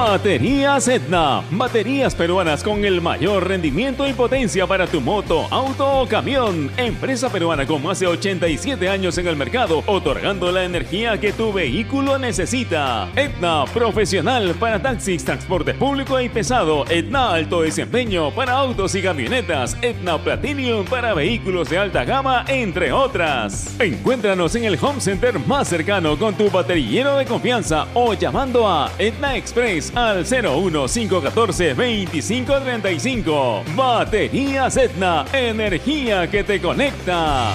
Baterías Etna. Baterías peruanas con el mayor rendimiento y potencia para tu moto, auto o camión. Empresa peruana con más de 87 años en el mercado, otorgando la energía que tu vehículo necesita. Etna Profesional para taxis, transporte público y pesado. Etna Alto Desempeño para autos y camionetas. Etna Platinum para vehículos de alta gama, entre otras. Encuéntranos en el home center más cercano con tu baterillero de confianza o llamando a Etna Express al 01514 2535. Baterías Etna, energía que te conecta.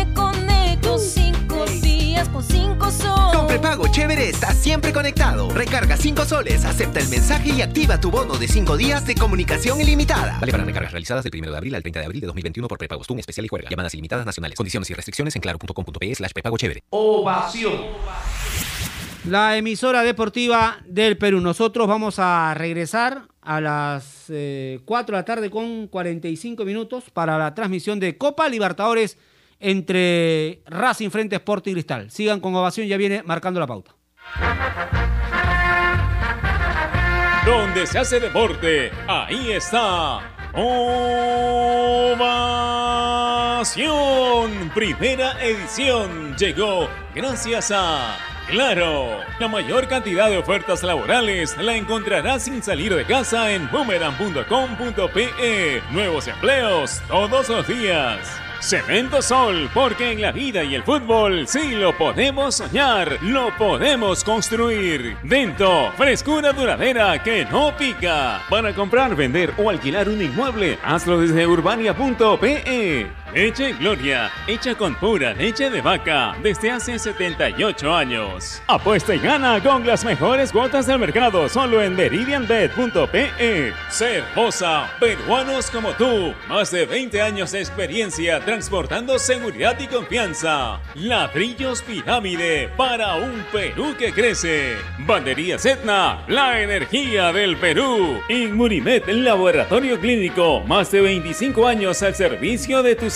días con 5 sol. Con prepago chévere estás siempre conectado. Recarga 5 soles, acepta el mensaje y activa tu bono de 5 días de comunicación ilimitada. Vale para recargas realizadas del 1 de abril al 30 de abril de 2021 por prepagos TUN especial y juega. Llamadas ilimitadas nacionales. Condiciones y restricciones en claro.com.pe slash prepago chévere. Ovación. La emisora deportiva del Perú. Nosotros vamos a regresar a las eh, 4 de la tarde con 45 minutos para la transmisión de Copa Libertadores entre Racing Frente Sport y Cristal. Sigan con ovación, ya viene marcando la pauta. Donde se hace deporte, ahí está. Ovación. Primera edición llegó gracias a Claro. La mayor cantidad de ofertas laborales la encontrarás sin salir de casa en boomerang.com.pe. Nuevos empleos todos los días. Cemento Sol, porque en la vida y el fútbol sí lo podemos soñar, lo podemos construir. Dento, frescura duradera que no pica. Para comprar, vender o alquilar un inmueble, hazlo desde urbania.pe. Leche Gloria, hecha con pura leche de vaca desde hace 78 años. Apuesta y gana con las mejores cuotas del mercado solo en meridianbet.pe. Cervosa, peruanos como tú, más de 20 años de experiencia transportando seguridad y confianza. Ladrillos Pirámide para un Perú que crece. Banderías Etna, la energía del Perú. Inmunimed, laboratorio clínico, más de 25 años al servicio de tu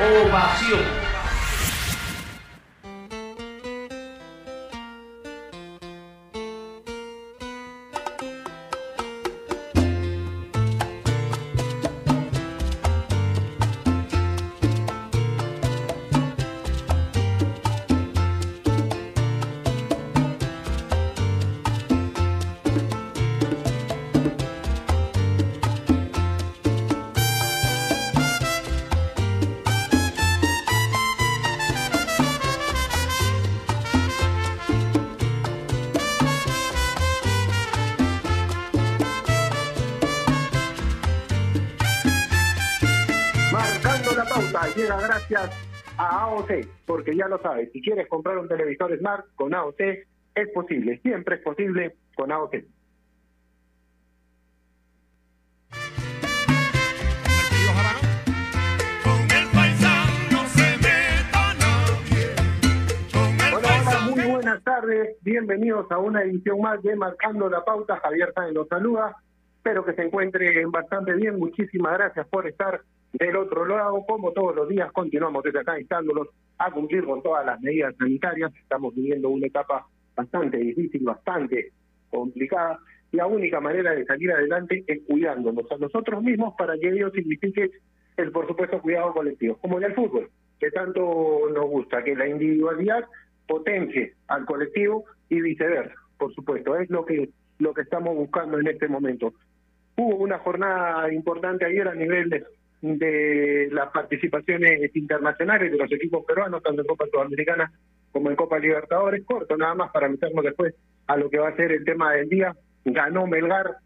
Ovación. pauta porque ya lo sabes, si quieres comprar un televisor Smart con AOT, es posible, siempre es posible con AOT. Buenas tardes, bienvenidos a una edición más de Marcando la Pauta, Javier Sáenz los saluda, espero que se encuentren bastante bien, muchísimas gracias por estar del otro lado, como todos los días, continuamos desde acá instándolos a cumplir con todas las medidas sanitarias. Estamos viviendo una etapa bastante difícil, bastante complicada. La única manera de salir adelante es cuidándonos a nosotros mismos para que ello signifique el, por supuesto, cuidado colectivo, como en el fútbol, que tanto nos gusta, que la individualidad potencie al colectivo y viceversa, por supuesto. Es lo que, lo que estamos buscando en este momento. Hubo una jornada importante ayer a nivel de, de las participaciones internacionales de los equipos peruanos, tanto en Copa Sudamericana como en Copa Libertadores, corto nada más para meternos después a lo que va a ser el tema del día. Ganó Melgar,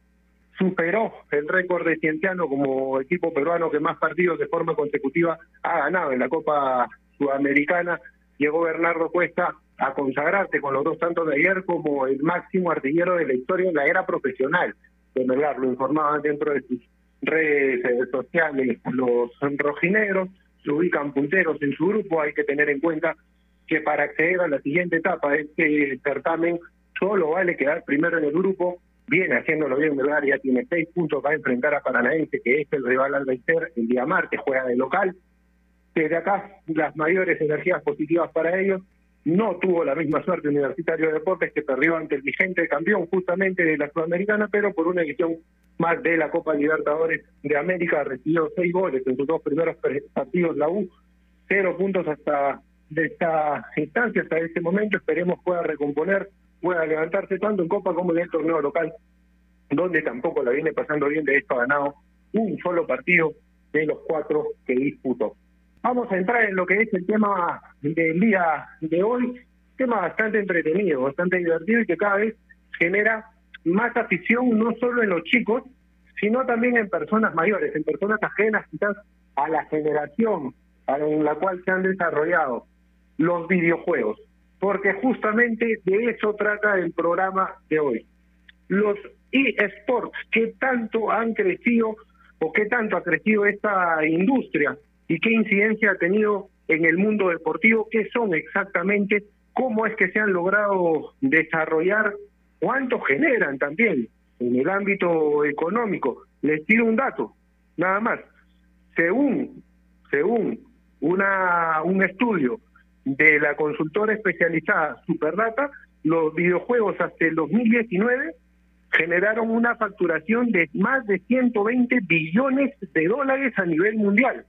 superó el récord de Cienciano como equipo peruano que más partidos de forma consecutiva ha ganado en la Copa Sudamericana. Llegó Bernardo Cuesta a consagrarse con los dos tantos de ayer como el máximo artillero de la historia en la era profesional de Melgar. Lo informaban dentro de sus redes sociales los rojinegros, se ubican punteros en su grupo, hay que tener en cuenta que para acceder a la siguiente etapa de este certamen solo vale quedar primero en el grupo, viene haciéndolo bien Melgar, ya tiene seis puntos, va a enfrentar a Paranaense, que es el rival al vencer el día martes, juega de local. Desde acá, las mayores energías positivas para ellos. No tuvo la misma suerte Universitario de Deportes que perdió ante el vigente campeón justamente de la Sudamericana, pero por una edición más de la Copa Libertadores de América recibió seis goles en sus dos primeros partidos la U, cero puntos hasta de esta instancia, hasta este momento, esperemos pueda recomponer, pueda levantarse tanto en Copa como en el torneo local, donde tampoco la viene pasando bien, de esto ha ganado un solo partido de los cuatro que disputó. Vamos a entrar en lo que es el tema del día de hoy, tema bastante entretenido, bastante divertido y que cada vez genera más afición no solo en los chicos, sino también en personas mayores, en personas ajenas quizás a la generación en la cual se han desarrollado los videojuegos, porque justamente de eso trata el programa de hoy. Los eSports, ¿qué tanto han crecido o qué tanto ha crecido esta industria y qué incidencia ha tenido en el mundo deportivo, qué son exactamente, cómo es que se han logrado desarrollar, cuánto generan también en el ámbito económico. Les tiro un dato, nada más. Según, según una, un estudio de la consultora especializada Superdata, los videojuegos hasta el 2019 generaron una facturación de más de 120 billones de dólares a nivel mundial.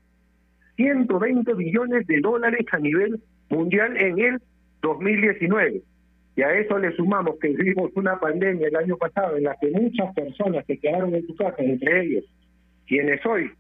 120 billones de dólares a nivel mundial en el 2019. Y a eso le sumamos que vivimos una pandemia el año pasado en la que muchas personas se quedaron en su casa, entre ellos quienes hoy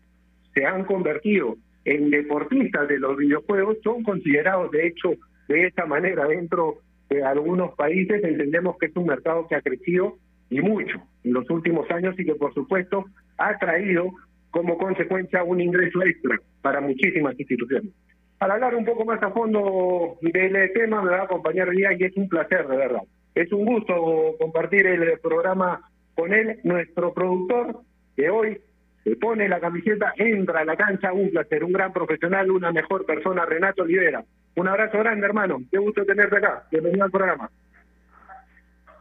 se han convertido en deportistas de los videojuegos, son considerados de hecho de esta manera dentro de algunos países. Entendemos que es un mercado que ha crecido y mucho en los últimos años y que por supuesto ha traído como consecuencia un ingreso extra para muchísimas instituciones. Para hablar un poco más a fondo del tema me va a acompañar día y es un placer, de verdad. Es un gusto compartir el programa con él, nuestro productor, que hoy se pone la camiseta, entra a la cancha, un placer, un gran profesional, una mejor persona, Renato Olivera. Un abrazo grande, hermano. Qué gusto tenerte acá. Bienvenido al programa.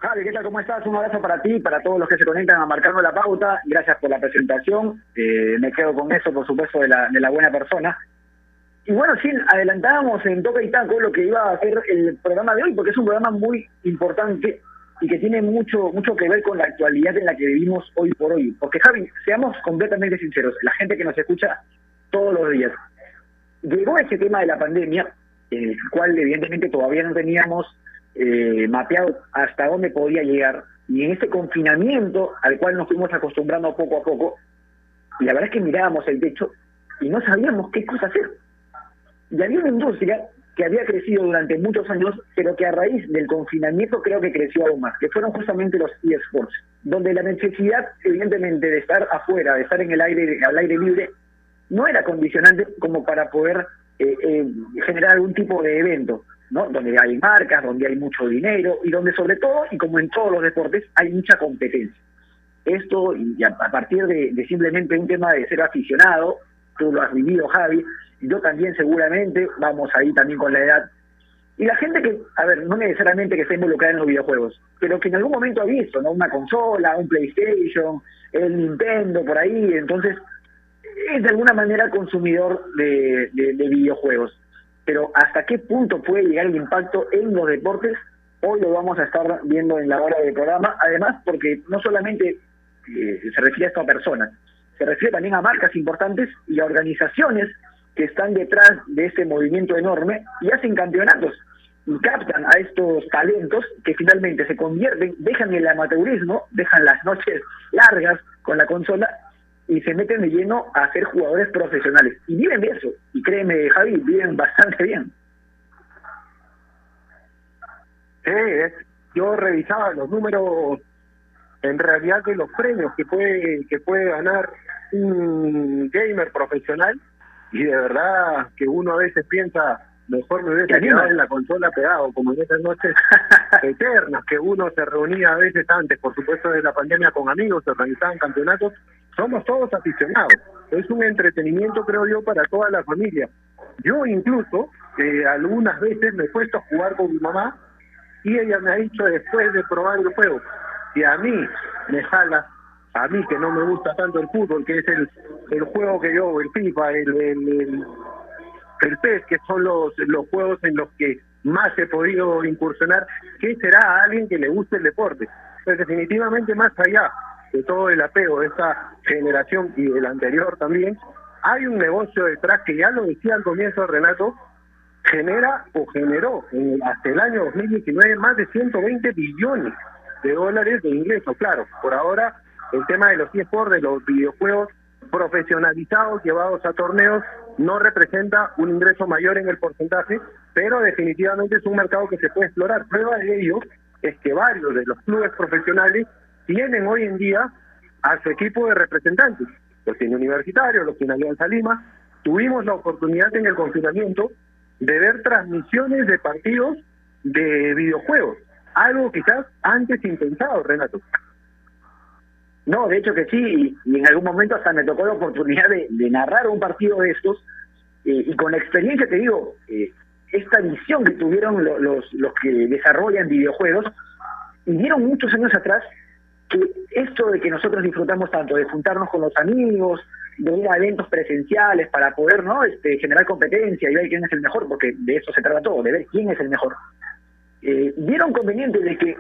Javi, ¿qué tal? ¿Cómo estás? Un abrazo para ti, para todos los que se conectan a Marcando la Pauta. Gracias por la presentación. Eh, me quedo con eso, por supuesto, de la, de la buena persona. Y bueno, sí, adelantábamos en Toca y Taco lo que iba a ser el programa de hoy, porque es un programa muy importante y que tiene mucho mucho que ver con la actualidad en la que vivimos hoy por hoy. Porque Javi, seamos completamente sinceros, la gente que nos escucha todos los días, llegó ese tema de la pandemia, el cual evidentemente todavía no teníamos eh, mapeado hasta dónde podía llegar. Y en ese confinamiento al cual nos fuimos acostumbrando poco a poco, y la verdad es que mirábamos el techo y no sabíamos qué cosa hacer. Y había una industria que había crecido durante muchos años, pero que a raíz del confinamiento creo que creció aún más, que fueron justamente los eSports, donde la necesidad, evidentemente, de estar afuera, de estar en el aire, al aire libre, no era condicionante como para poder eh, eh, generar algún tipo de evento, ¿no? Donde hay marcas, donde hay mucho dinero y donde sobre todo, y como en todos los deportes, hay mucha competencia. Esto, y a, partir de, simplemente un tema de ser aficionado, tú lo has vivido, Javi, yo también seguramente, vamos ahí también con la edad, y la gente que, a ver, no necesariamente que esté involucrada en los videojuegos, pero que en algún momento ha visto, ¿no? Una consola, un PlayStation, el Nintendo, por ahí, entonces es de alguna manera consumidor de, de, videojuegos. Pero hasta qué punto puede llegar el impacto en los deportes, hoy lo vamos a estar viendo en la hora del programa, además porque no solamente eh, se refiere a esta persona, se refiere también a marcas importantes y a organizaciones que están detrás de este movimiento enorme y hacen campeonatos y captan a estos talentos que finalmente se convierten, dejan el amateurismo, dejan las noches largas con la consola y se meten de lleno a ser jugadores profesionales. Y viven de eso. Y créeme, Javi, viven bastante bien. Sí, yo revisaba los números en realidad de los premios que puede que puede ganar un gamer profesional y de verdad que uno a veces piensa mejor me hubiese quedado en la consola pegado como en esas noches eternas que uno se reunía a veces antes por supuesto de la pandemia con amigos se organizaban campeonatos somos todos aficionados. Es un entretenimiento creo yo para toda la familia. Yo incluso eh, algunas veces me he puesto a jugar con mi mamá y ella me ha dicho después de probar el juego y a mí me jala a mí que no me gusta tanto el fútbol, que es el, el juego que yo, el FIFA, el, el, el, PES, que son los, los juegos en los que más he podido incursionar, ¿qué será a alguien que le guste el deporte? Pues definitivamente más allá de todo el apego de esta generación y del anterior también, hay un negocio detrás que ya lo decía al comienzo Renato, genera o generó en, hasta el año 2019 más de 120 billones de dólares de ingresos. Claro, por ahora el tema de los eSports, de los videojuegos profesionalizados, llevados a torneos, no representa un ingreso mayor en el porcentaje, pero definitivamente es un mercado que se puede explorar. Prueba de ello es que varios de los clubes profesionales tienen hoy en día a su equipo de representantes. Los tiene Universitario, los tiene Alianza Lima. Tuvimos la oportunidad en el confinamiento de ver transmisiones de partidos de videojuegos, algo quizás antes impensado, Renato. No, de hecho que sí, y, en algún momento hasta me tocó la oportunidad de, narrar un partido de estos, eh, y con la experiencia te digo, eh, esta visión que tuvieron los, los que desarrollan videojuegos, y vieron muchos años atrás que esto de que nosotros disfrutamos tanto, de juntarnos con los amigos, de ir a eventos presenciales para poder no este, generar competencia y ver quién es el mejor, porque de eso se trata todo, de ver quién es el mejor. Eh, vieron conveniente de que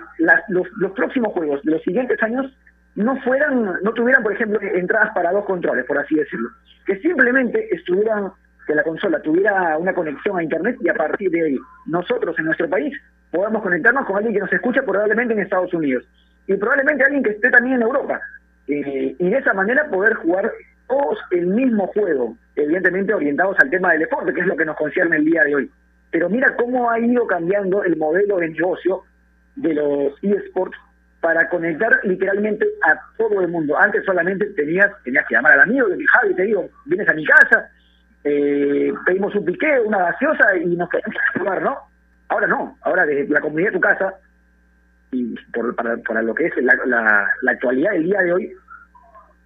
los, los próximos juegos los siguientes años no fueran, no tuvieran, por ejemplo, entradas para dos controles, por así decirlo, que simplemente estuvieran, que la consola tuviera una conexión a internet y a partir de ahí nosotros en nuestro país podamos conectarnos con alguien que nos escucha probablemente en Estados Unidos y probablemente alguien que esté también en Europa eh, y de esa manera poder jugar todos el mismo juego, evidentemente orientados al tema del deporte, que es lo que nos concierne el día de hoy. Pero mira cómo ha ido cambiando el modelo de negocio de los eSports para conectar literalmente a todo el mundo. Antes solamente tenías, tenías que llamar al amigo y Javi, te digo, vienes a mi casa, eh, pedimos un piqué, una gaseosa y nos quedamos a jugar, ¿no? Ahora no, ahora desde la comunidad de tu casa, y por, para, para lo que es la, la, actualidad del día de hoy,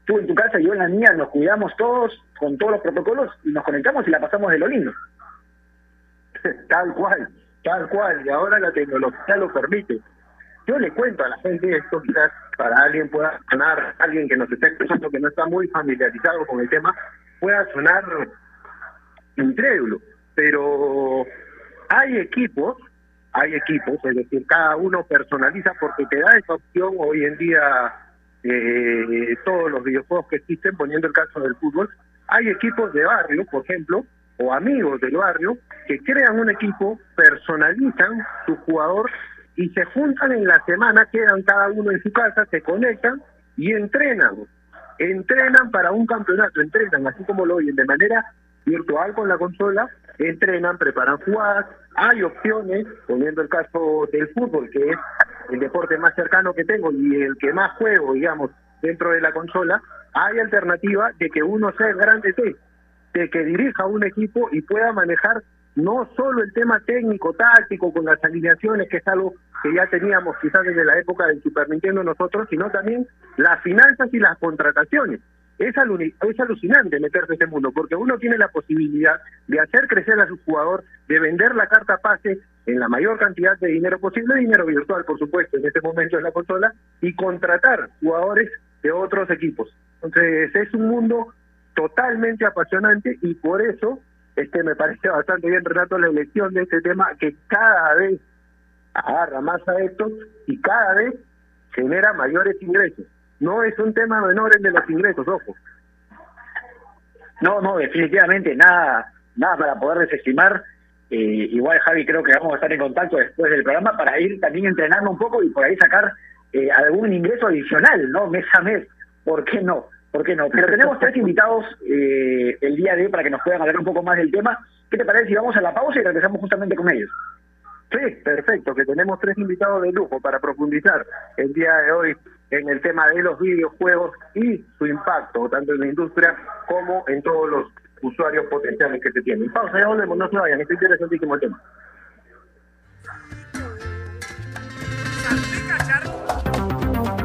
tú en tu casa y yo en la mía nos cuidamos todos con todos los protocolos y nos conectamos y la pasamos de lo lindo. Tal cual, tal cual, y ahora la tecnología lo permite. Yo le cuento a la gente esto, quizás para alguien pueda sonar, alguien que nos esté escuchando que no está muy familiarizado con el tema, pueda sonar incrédulo, pero hay equipos, hay equipos, es decir, cada uno personaliza porque te da esa opción hoy en día eh, todos los videojuegos que existen, poniendo el caso del fútbol, hay equipos de barrio, por ejemplo, o amigos del barrio, que crean un equipo, personalizan su jugador y se juntan en la semana, quedan cada uno en su casa, se conectan y entrenan. Entrenan para un campeonato, entrenan, así como lo oyen, de manera virtual con la consola, entrenan, preparan jugadas, hay opciones, poniendo el caso del fútbol, que es el deporte más cercano que tengo y el que más juego, digamos, dentro de la consola, hay alternativa de que uno sea grande T. de que dirija un equipo y pueda manejar no solo el tema técnico, táctico, con las alineaciones, que es algo que ya teníamos quizás desde la época del Super Nintendo nosotros, sino también las finanzas y las contrataciones. Es, es alucinante meterse en este mundo, porque uno tiene la posibilidad de hacer crecer a su jugador, de vender la carta pase en la mayor cantidad de dinero posible, dinero virtual, por supuesto, en este momento en la consola, y contratar jugadores de otros equipos. Entonces, es un mundo totalmente apasionante y por eso este me parece bastante bien, Renato, la elección de este tema que cada vez agarra más adeptos y cada vez genera mayores ingresos. No es un tema menor el de los ingresos, ojo. No, no, definitivamente nada, nada para poder desestimar. Eh, igual, Javi, creo que vamos a estar en contacto después del programa para ir también entrenando un poco y por ahí sacar eh, algún ingreso adicional, ¿no? Mes a mes. ¿Por qué no? ¿Por qué no? Pero tenemos tres invitados eh, el día de hoy para que nos puedan hablar un poco más del tema. ¿Qué te parece si vamos a la pausa y regresamos justamente con ellos? Sí, perfecto, que tenemos tres invitados de lujo para profundizar el día de hoy en el tema de los videojuegos y su impacto, tanto en la industria como en todos los usuarios potenciales que se tienen. Pausa, ya volvemos, no se vayan, este interesantísimo el tema.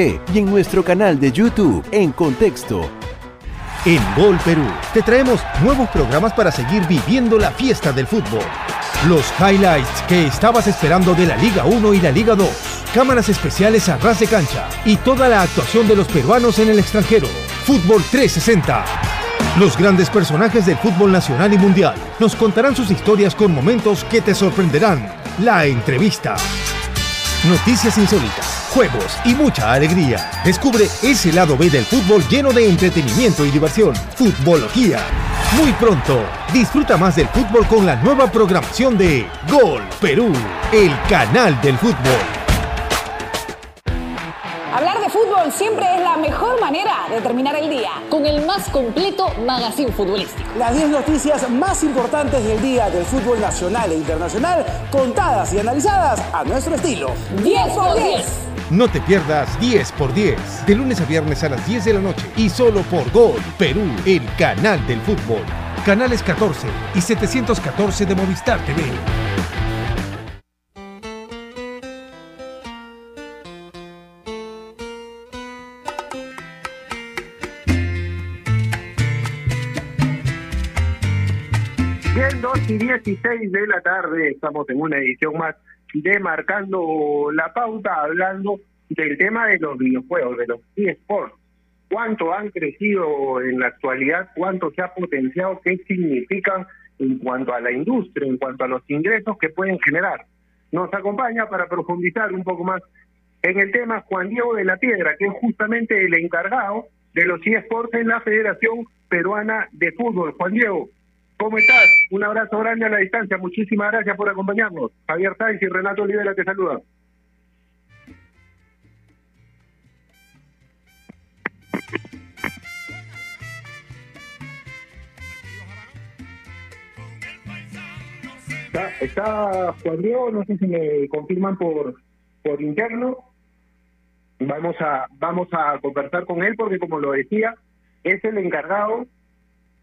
y en nuestro canal de YouTube en Contexto. En Gol Perú te traemos nuevos programas para seguir viviendo la fiesta del fútbol. Los highlights que estabas esperando de la Liga 1 y la Liga 2. Cámaras especiales a ras de cancha y toda la actuación de los peruanos en el extranjero. Fútbol 360. Los grandes personajes del fútbol nacional y mundial nos contarán sus historias con momentos que te sorprenderán. La entrevista. Noticias insólitas juegos y mucha alegría. Descubre ese lado B del fútbol lleno de entretenimiento y diversión. Futbología. Muy pronto, disfruta más del fútbol con la nueva programación de Gol Perú, el canal del fútbol. Hablar de fútbol siempre es la mejor manera de terminar el día. Con el más completo magazine futbolístico. Las 10 noticias más importantes del día del fútbol nacional e internacional, contadas y analizadas a nuestro estilo. 10 por 10. No te pierdas 10 por 10, de lunes a viernes a las 10 de la noche y solo por Gol Perú, el canal del fútbol. Canales 14 y 714 de Movistar TV. Bien, 2 y 16 de la tarde, estamos en una edición más de Marcando la Pauta, hablando del tema de los videojuegos, de los eSports. ¿Cuánto han crecido en la actualidad? ¿Cuánto se ha potenciado? ¿Qué significan en cuanto a la industria, en cuanto a los ingresos que pueden generar? Nos acompaña para profundizar un poco más en el tema Juan Diego de la Piedra, que es justamente el encargado de los eSports en la Federación Peruana de Fútbol. Juan Diego, ¿Cómo estás? Un abrazo grande a la distancia. Muchísimas gracias por acompañarnos. Javier Sáenz y Renato Olivera te saludan. Está, está, Juan Diego, no sé si me confirman por por interno. Vamos a vamos a conversar con él porque como lo decía, es el encargado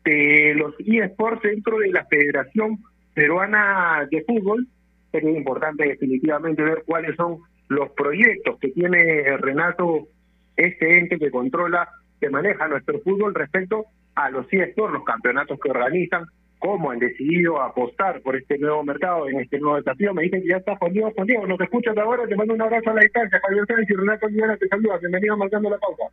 de los eSports dentro de la Federación Peruana de Fútbol. Sería importante definitivamente ver cuáles son los proyectos que tiene Renato, este ente que controla, que maneja nuestro fútbol respecto a los eSports, los campeonatos que organizan, cómo han decidido apostar por este nuevo mercado, en este nuevo desafío. Me dicen que ya está Juan Diego. Juan Diego, nos escuchas ahora, te mando un abrazo a la distancia. Javier Sánchez y Renato Olivera te saluda. Bienvenido Marcando la Pauta.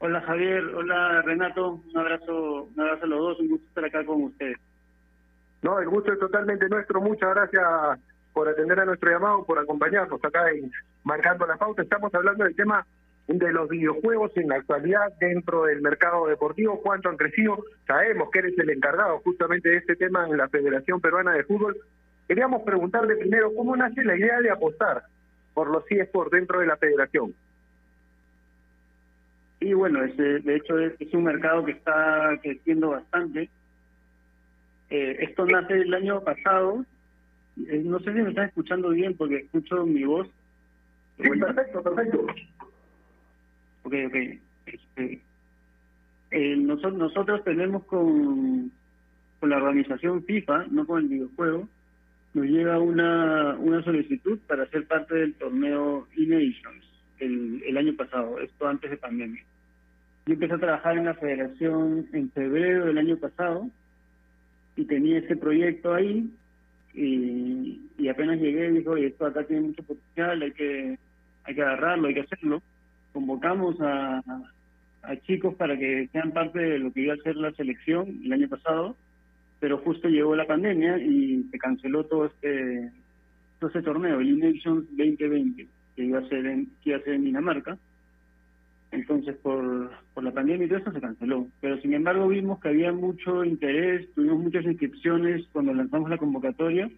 Hola Javier, hola Renato, un abrazo, un abrazo a los dos, un gusto estar acá con ustedes. No, el gusto es totalmente nuestro. Muchas gracias por atender a nuestro llamado, por acompañarnos acá en Marcando la Pauta. Estamos hablando del tema de los videojuegos en la actualidad dentro del mercado deportivo, cuánto han crecido. Sabemos que eres el encargado justamente de este tema en la Federación Peruana de Fútbol. Queríamos preguntarle primero, ¿cómo nace la idea de apostar por los eSports dentro de la federación? Y bueno, ese, de hecho es, un mercado que está creciendo bastante. Eh, esto nace el año pasado. Eh, no sé si me están escuchando bien porque escucho mi voz. Sí, perfecto, perfecto. Ok, ok. Este, eh, nosotros, nosotros tenemos con, con la organización FIFA, no con el videojuego, nos llega una, una solicitud para ser parte del torneo E-Nations el, el año pasado, esto antes de pandemia. Yo empecé a trabajar en la federación en febrero del año pasado y tenía ese proyecto ahí y, apenas llegué dijo, esto acá tiene mucho potencial, hay que, hay que agarrarlo, hay que hacerlo. Convocamos a, chicos para que sean parte de lo que iba a ser la selección el año pasado, pero justo llegó la pandemia y se canceló todo este todo ese torneo, el E-Nations 2020 que iba a ser en, que iba a ser en Dinamarca. Entonces, por, por la pandemia y todo eso se canceló. Pero sin embargo, vimos que había mucho interés, tuvimos muchas inscripciones cuando lanzamos la convocatoria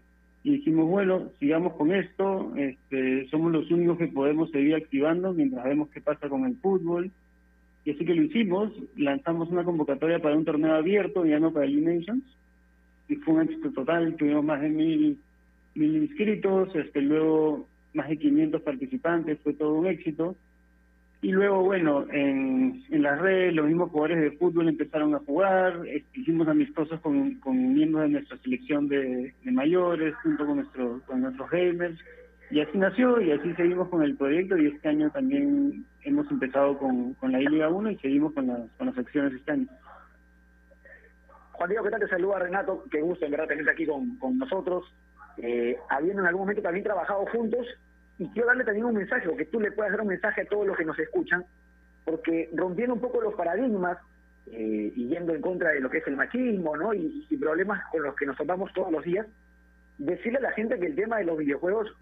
y dijimos, bueno, sigamos con esto, este, somos los únicos que podemos seguir activando mientras vemos qué pasa con el fútbol. Y así que lo hicimos, lanzamos una convocatoria para un torneo abierto, ya no para el Nations, y fue un éxito total, tuvimos más de mil, mil inscritos, este, luego más de 500 participantes, fue todo un éxito. Y luego, bueno, en, en las redes los mismos jugadores de fútbol empezaron a jugar, hicimos amistosos con, con miembros de nuestra selección de, de mayores, junto con, nuestro, con nuestros gamers, y así nació y así seguimos con el proyecto y este año también hemos empezado con, con la Liga 1 y seguimos con las, con las acciones este año. Juan Diego, ¿qué tal? Te saluda Renato, qué gusto en verdad tenerte aquí con, con nosotros eh, habiendo en algún momento también trabajado juntos, y quiero darle también un mensaje, o que tú le puedas dar un mensaje a todos los que nos escuchan, porque rompiendo un poco los paradigmas eh, y yendo en contra de lo que es el machismo, ¿no? Y, problemas con los que nos topamos todos los días, decirle a la gente que el tema de los videojuegos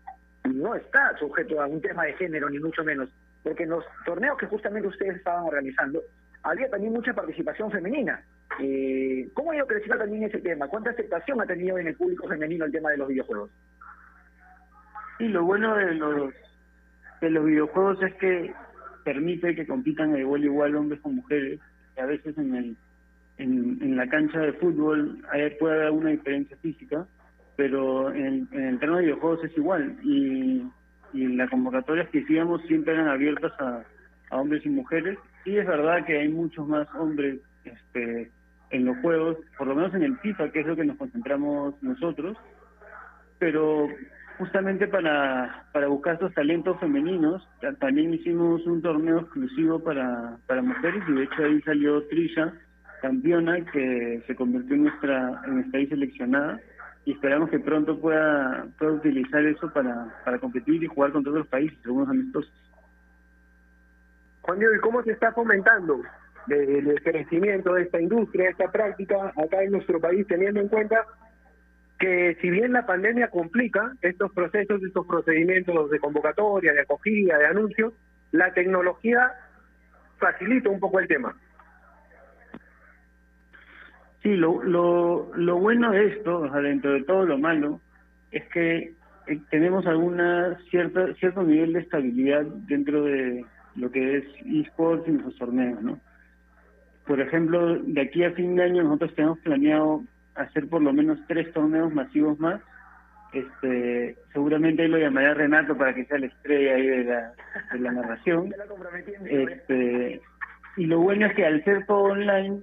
no está sujeto a un tema de género, ni mucho menos, porque en los torneos que justamente ustedes estaban organizando, había también mucha participación femenina. Eh, ¿Cómo ha ido creciendo también ese tema? ¿Cuánta aceptación ha tenido en el público femenino el tema de los videojuegos? Sí, lo bueno de los, de los videojuegos es que permite que compitan de igual igual hombres con mujeres. Y a veces en, el, en, en la cancha de fútbol hay, puede haber una diferencia física, pero en en el terreno de videojuegos es igual. Y, y las convocatorias que hicimos siempre eran abiertas a, a hombres y mujeres. Y es verdad que hay muchos más hombres este, en los juegos, por lo menos en el FIFA, que es lo que nos concentramos nosotros, pero justamente para, para buscar estos talentos femeninos, también hicimos un torneo exclusivo para, para mujeres y de hecho ahí salió Trisha, campeona, que se convirtió en nuestra, en nuestra seleccionada y esperamos que pronto pueda, pueda utilizar eso para, para competir y jugar con todos los países, algunos amistosos. Juan Diego, ¿y cómo se está fomentando del crecimiento de esta industria, esta práctica acá en nuestro país, teniendo en cuenta que si bien la pandemia complica estos procesos, estos procedimientos de convocatoria, de acogida, de anuncio, la tecnología facilita un poco el tema. Sí, lo, lo, lo bueno de esto, dentro de todo lo malo, es que eh, tenemos alguna cierta cierto nivel de estabilidad dentro de lo que es esports y nuestros torneos, ¿no? Por ejemplo, de aquí a fin de año nosotros tenemos planeado hacer por lo menos tres torneos masivos más. Este, seguramente ahí lo llamaré a Renato para que sea la estrella ahí de la, de la narración. Este, y lo bueno es que al ser todo online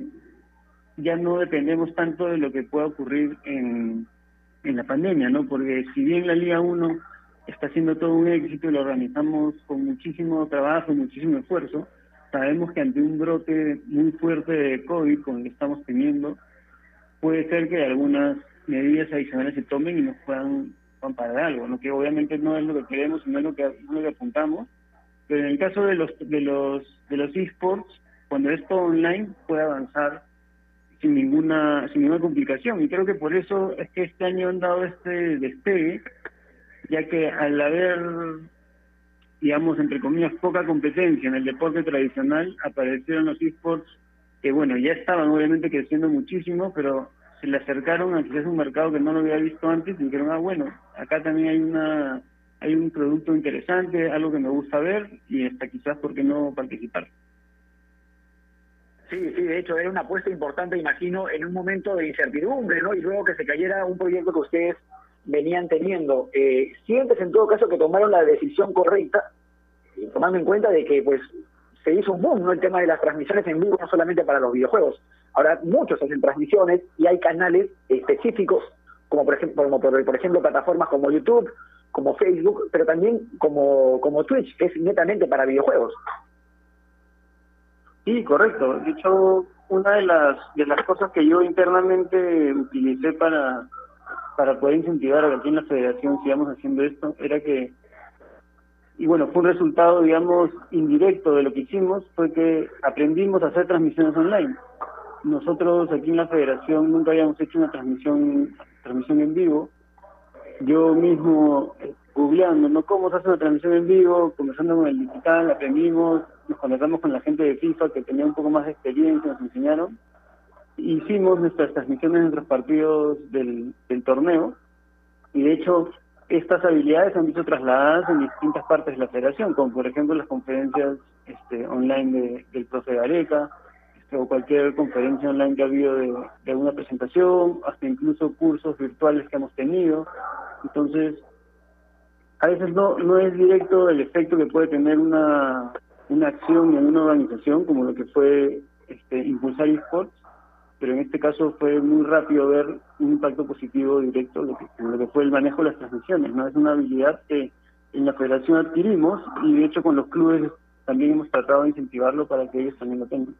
ya no dependemos tanto de lo que pueda ocurrir en, en la pandemia, ¿no? Porque si bien la Liga 1 está haciendo todo un éxito y lo organizamos con muchísimo trabajo y muchísimo esfuerzo, sabemos que ante un brote muy fuerte de COVID, como el que estamos teniendo, puede ser que algunas medidas adicionales se tomen y nos puedan, puedan parar algo, ¿no? que obviamente no es lo que queremos, no es lo que, no es lo que apuntamos, pero en el caso de los de los de los esports, cuando es todo online, puede avanzar sin ninguna sin ninguna complicación y creo que por eso es que este año han dado este despegue, ya que al haber digamos entre comillas poca competencia en el deporte tradicional, aparecieron los esports que bueno, ya estaban obviamente creciendo muchísimo, pero se le acercaron a quizás un mercado que no lo había visto antes y dijeron, ah, bueno, acá también hay una hay un producto interesante, algo que me gusta ver y hasta quizás, ¿por qué no participar? Sí, sí, de hecho era una apuesta importante, imagino, en un momento de incertidumbre, ¿no? Y luego que se cayera un proyecto que ustedes venían teniendo. Eh, ¿Sientes en todo caso que tomaron la decisión correcta, tomando en cuenta de que pues se hizo un boom, ¿no? El tema de las transmisiones en vivo, no solamente para los videojuegos. Ahora muchos hacen transmisiones y hay canales específicos, como por ejemplo, como por, ejemplo plataformas como YouTube, como Facebook, pero también como, como Twitch, que es netamente para videojuegos. Sí, correcto. De hecho, una de las de las cosas que yo internamente utilicé para para poder incentivar a que aquí en la federación sigamos haciendo esto era que y bueno, fue un resultado, digamos, indirecto de lo que hicimos, fue que aprendimos a hacer transmisiones online. Nosotros aquí en la federación nunca habíamos hecho una transmisión transmisión en vivo. Yo mismo, eh, googleando, ¿no? ¿Cómo se hace una transmisión en vivo? Conversando con el digital, aprendimos, nos conectamos con la gente de FIFA que tenía un poco más de experiencia, nos enseñaron. Hicimos nuestras transmisiones de nuestros partidos del, del torneo y de hecho estas habilidades han visto trasladadas en distintas partes de la federación, como por ejemplo las conferencias este, online del profe Gareca, este, o cualquier conferencia online que ha habido de, de alguna presentación, hasta incluso cursos virtuales que hemos tenido. Entonces, a veces no, no es directo el efecto que puede tener una, una acción en una organización, como lo que fue este, impulsar esports, pero en este caso fue muy rápido ver un impacto positivo directo lo que, lo que fue el manejo de las transmisiones. no Es una habilidad que en la federación adquirimos y de hecho con los clubes también hemos tratado de incentivarlo para que ellos también lo tengan.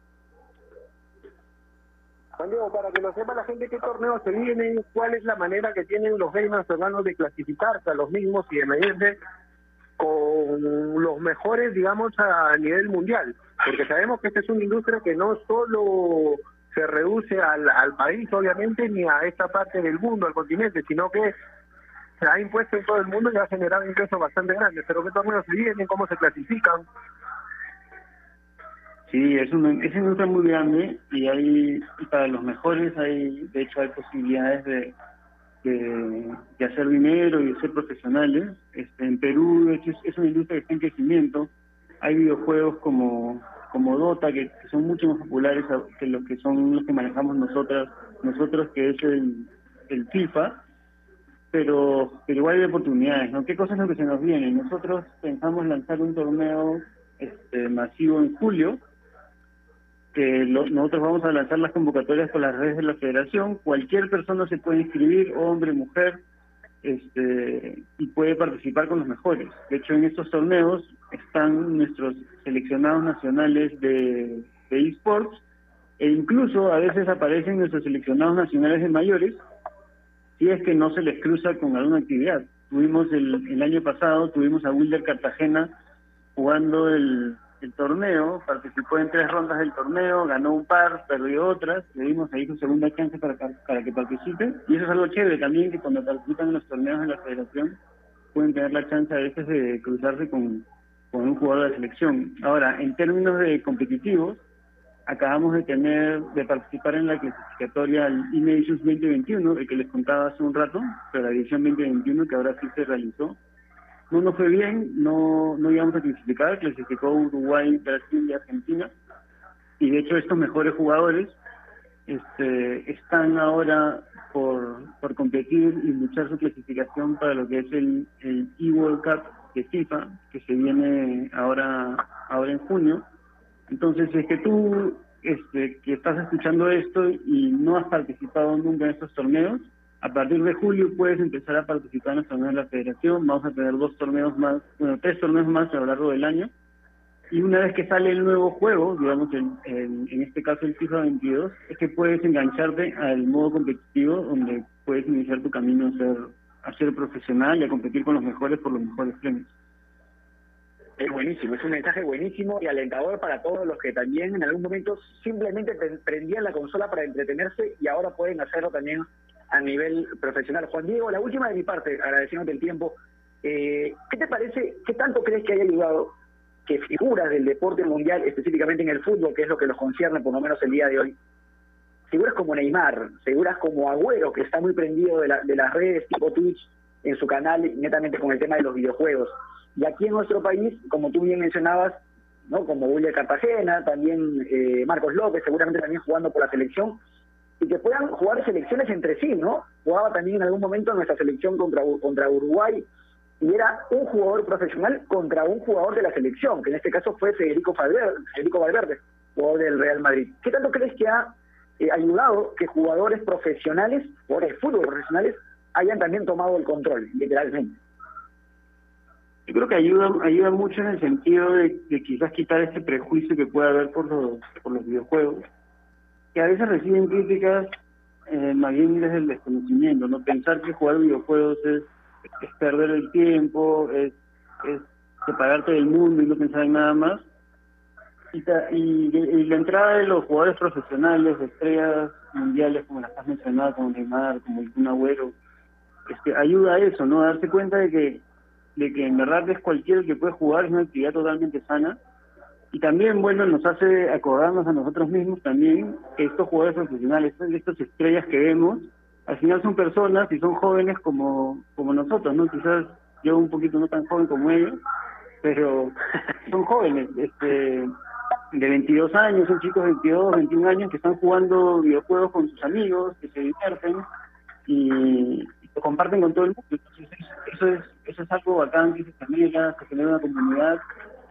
Diego, para que lo sepa la gente qué torneos se vienen, cuál es la manera que tienen los gamers hermanos de clasificarse a los mismos y de medirse con los mejores, digamos, a nivel mundial. Porque sabemos que esta es una industria que no solo se reduce al, al país, obviamente, ni a esta parte del mundo, al continente, sino que se ha impuesto en todo el mundo y ha generado ingresos bastante grandes. Pero ¿qué torneos se vienen? ¿Cómo se clasifican? Sí, es una, es una industria muy grande y hay para los mejores hay de hecho hay posibilidades de, de, hacer dinero y de ser profesionales. Este, en Perú es, una industria que está en crecimiento. Hay videojuegos como como Dota que, son mucho más populares que los que son los que manejamos nosotras nosotros que es el, el FIFA pero pero igual hay oportunidades no qué cosas es lo que se nos viene nosotros pensamos lanzar un torneo este masivo en julio que nosotros vamos a lanzar las convocatorias por las redes de la federación. Cualquier persona se puede inscribir, hombre, mujer, este, y puede participar con los mejores. De hecho, en estos torneos están nuestros seleccionados nacionales de, esports e incluso a veces aparecen nuestros seleccionados nacionales de mayores si es que no se les cruza con alguna actividad. Tuvimos el, el año pasado, tuvimos a Wilder Cartagena jugando el el torneo, participó en tres rondas del torneo, ganó un par, perdió otras, le dimos ahí su segunda chance para, para que participe. Y eso es algo chévere también, que cuando participan en los torneos de la federación pueden tener la chance a veces de cruzarse con, con un jugador de selección. Ahora, en términos de competitivos, acabamos de tener, de participar en la clasificatoria E-Nations 2021, el que les contaba hace un rato, pero la edición 2021 que ahora sí se realizó no nos fue bien, no, no íbamos a clasificar, clasificó Uruguay, Brasil y Argentina. Y de hecho estos mejores jugadores este, están ahora por, por competir y luchar su clasificación para lo que es el, el E-World Cup de FIFA, que se viene ahora, ahora en junio. Entonces, es que tú este, que estás escuchando esto y no has participado nunca en estos torneos, a partir de julio puedes empezar a participar en los torneos de la federación. Vamos a tener dos torneos más, bueno, tres torneos más a lo largo del año. y una vez que sale el nuevo juego, digamos en, en, este caso el FIFA 22, es que puedes engancharte al modo competitivo donde puedes iniciar tu camino a ser, a ser profesional y a competir con los mejores por los mejores premios. Es buenísimo, es un mensaje buenísimo y alentador para todos los que también en algún momento simplemente prendían la consola para entretenerse y ahora pueden hacerlo también a nivel profesional. Juan Diego, la última de mi parte, agradeciéndote el tiempo, eh, ¿qué te parece, qué tanto crees que haya ayudado que figuras del deporte mundial, específicamente en el fútbol, que es lo que los concierne por lo menos el día de hoy, figuras como Neymar, figuras como Agüero, que está muy prendido de, de las redes tipo Twitch en su canal, netamente con el tema de los videojuegos. Y aquí en nuestro país, como tú bien mencionabas, ¿no? como William Cartagena, también eh, Marcos López, seguramente también jugando por la selección, y que puedan jugar selecciones entre sí, ¿no? Jugaba también en algún momento en nuestra selección contra, contra Uruguay, y era un jugador profesional contra un jugador de la selección, que en este caso fue Federico Valverde, Federico Valverde jugador del Real Madrid. ¿Qué tanto crees que ha eh, ayudado que jugadores profesionales, jugadores de fútbol profesionales, hayan también tomado el control, literalmente? Yo creo que ayuda ayuda mucho en el sentido de, quizás quitar ese prejuicio que puede haber por los, por los videojuegos, que a veces reciben críticas eh, más bien desde el desconocimiento, no pensar que jugar videojuegos es es perder el tiempo, es, es separarte del mundo y no pensar en nada más. Y, la entrada de los jugadores profesionales, de estrellas mundiales como las has mencionado, como Neymar, como el Agüero, este, ayuda a eso, ¿no? A darse cuenta de que, de que en verdad es cualquiera que puede jugar, es una actividad totalmente sana. Y también, bueno, nos hace acordarnos a nosotros mismos también que estos jugadores profesionales, estas estrellas que vemos, al final son personas y son jóvenes como, como nosotros, ¿no? Quizás yo un poquito no tan joven como ellos, pero son jóvenes, este de 22 años, son chicos de 22, 21 años que están jugando videojuegos con sus amigos, que se divierten y, lo comparten con todo el mundo. Entonces, eso es, eso es algo bacán que se genera, se genera una comunidad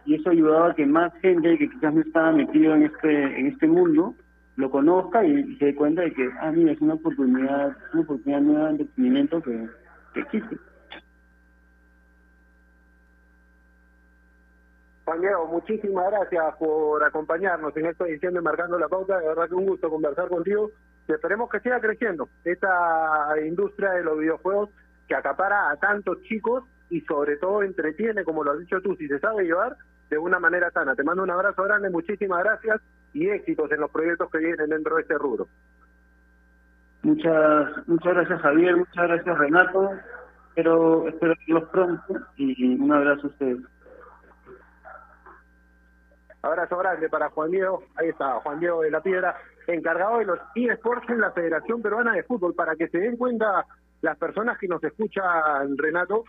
y eso ayudaba a que más gente que quizás no estaba metido en este, en este mundo lo conozca y, se dé cuenta de que, ah, mira, es una oportunidad, una oportunidad nueva de entretenimiento que, existe. Juan muchísimas gracias por acompañarnos en esta edición de Marcando la Pauta. De verdad que un gusto conversar contigo. Esperemos que siga creciendo esta industria de los videojuegos que acapara a tantos chicos y sobre todo entretiene, como lo has dicho tú, si se sabe llevar de una manera sana. Te mando un abrazo grande, muchísimas gracias y éxitos en los proyectos que vienen dentro de este rubro. Muchas, muchas gracias Javier, muchas gracias Renato, pero espero verlos pronto y un abrazo a ustedes. Abrazo grande para Juan Diego, ahí está Juan Diego de la Piedra, encargado de los eSports en la Federación Peruana de Fútbol, para que se den cuenta las personas que nos escuchan, Renato,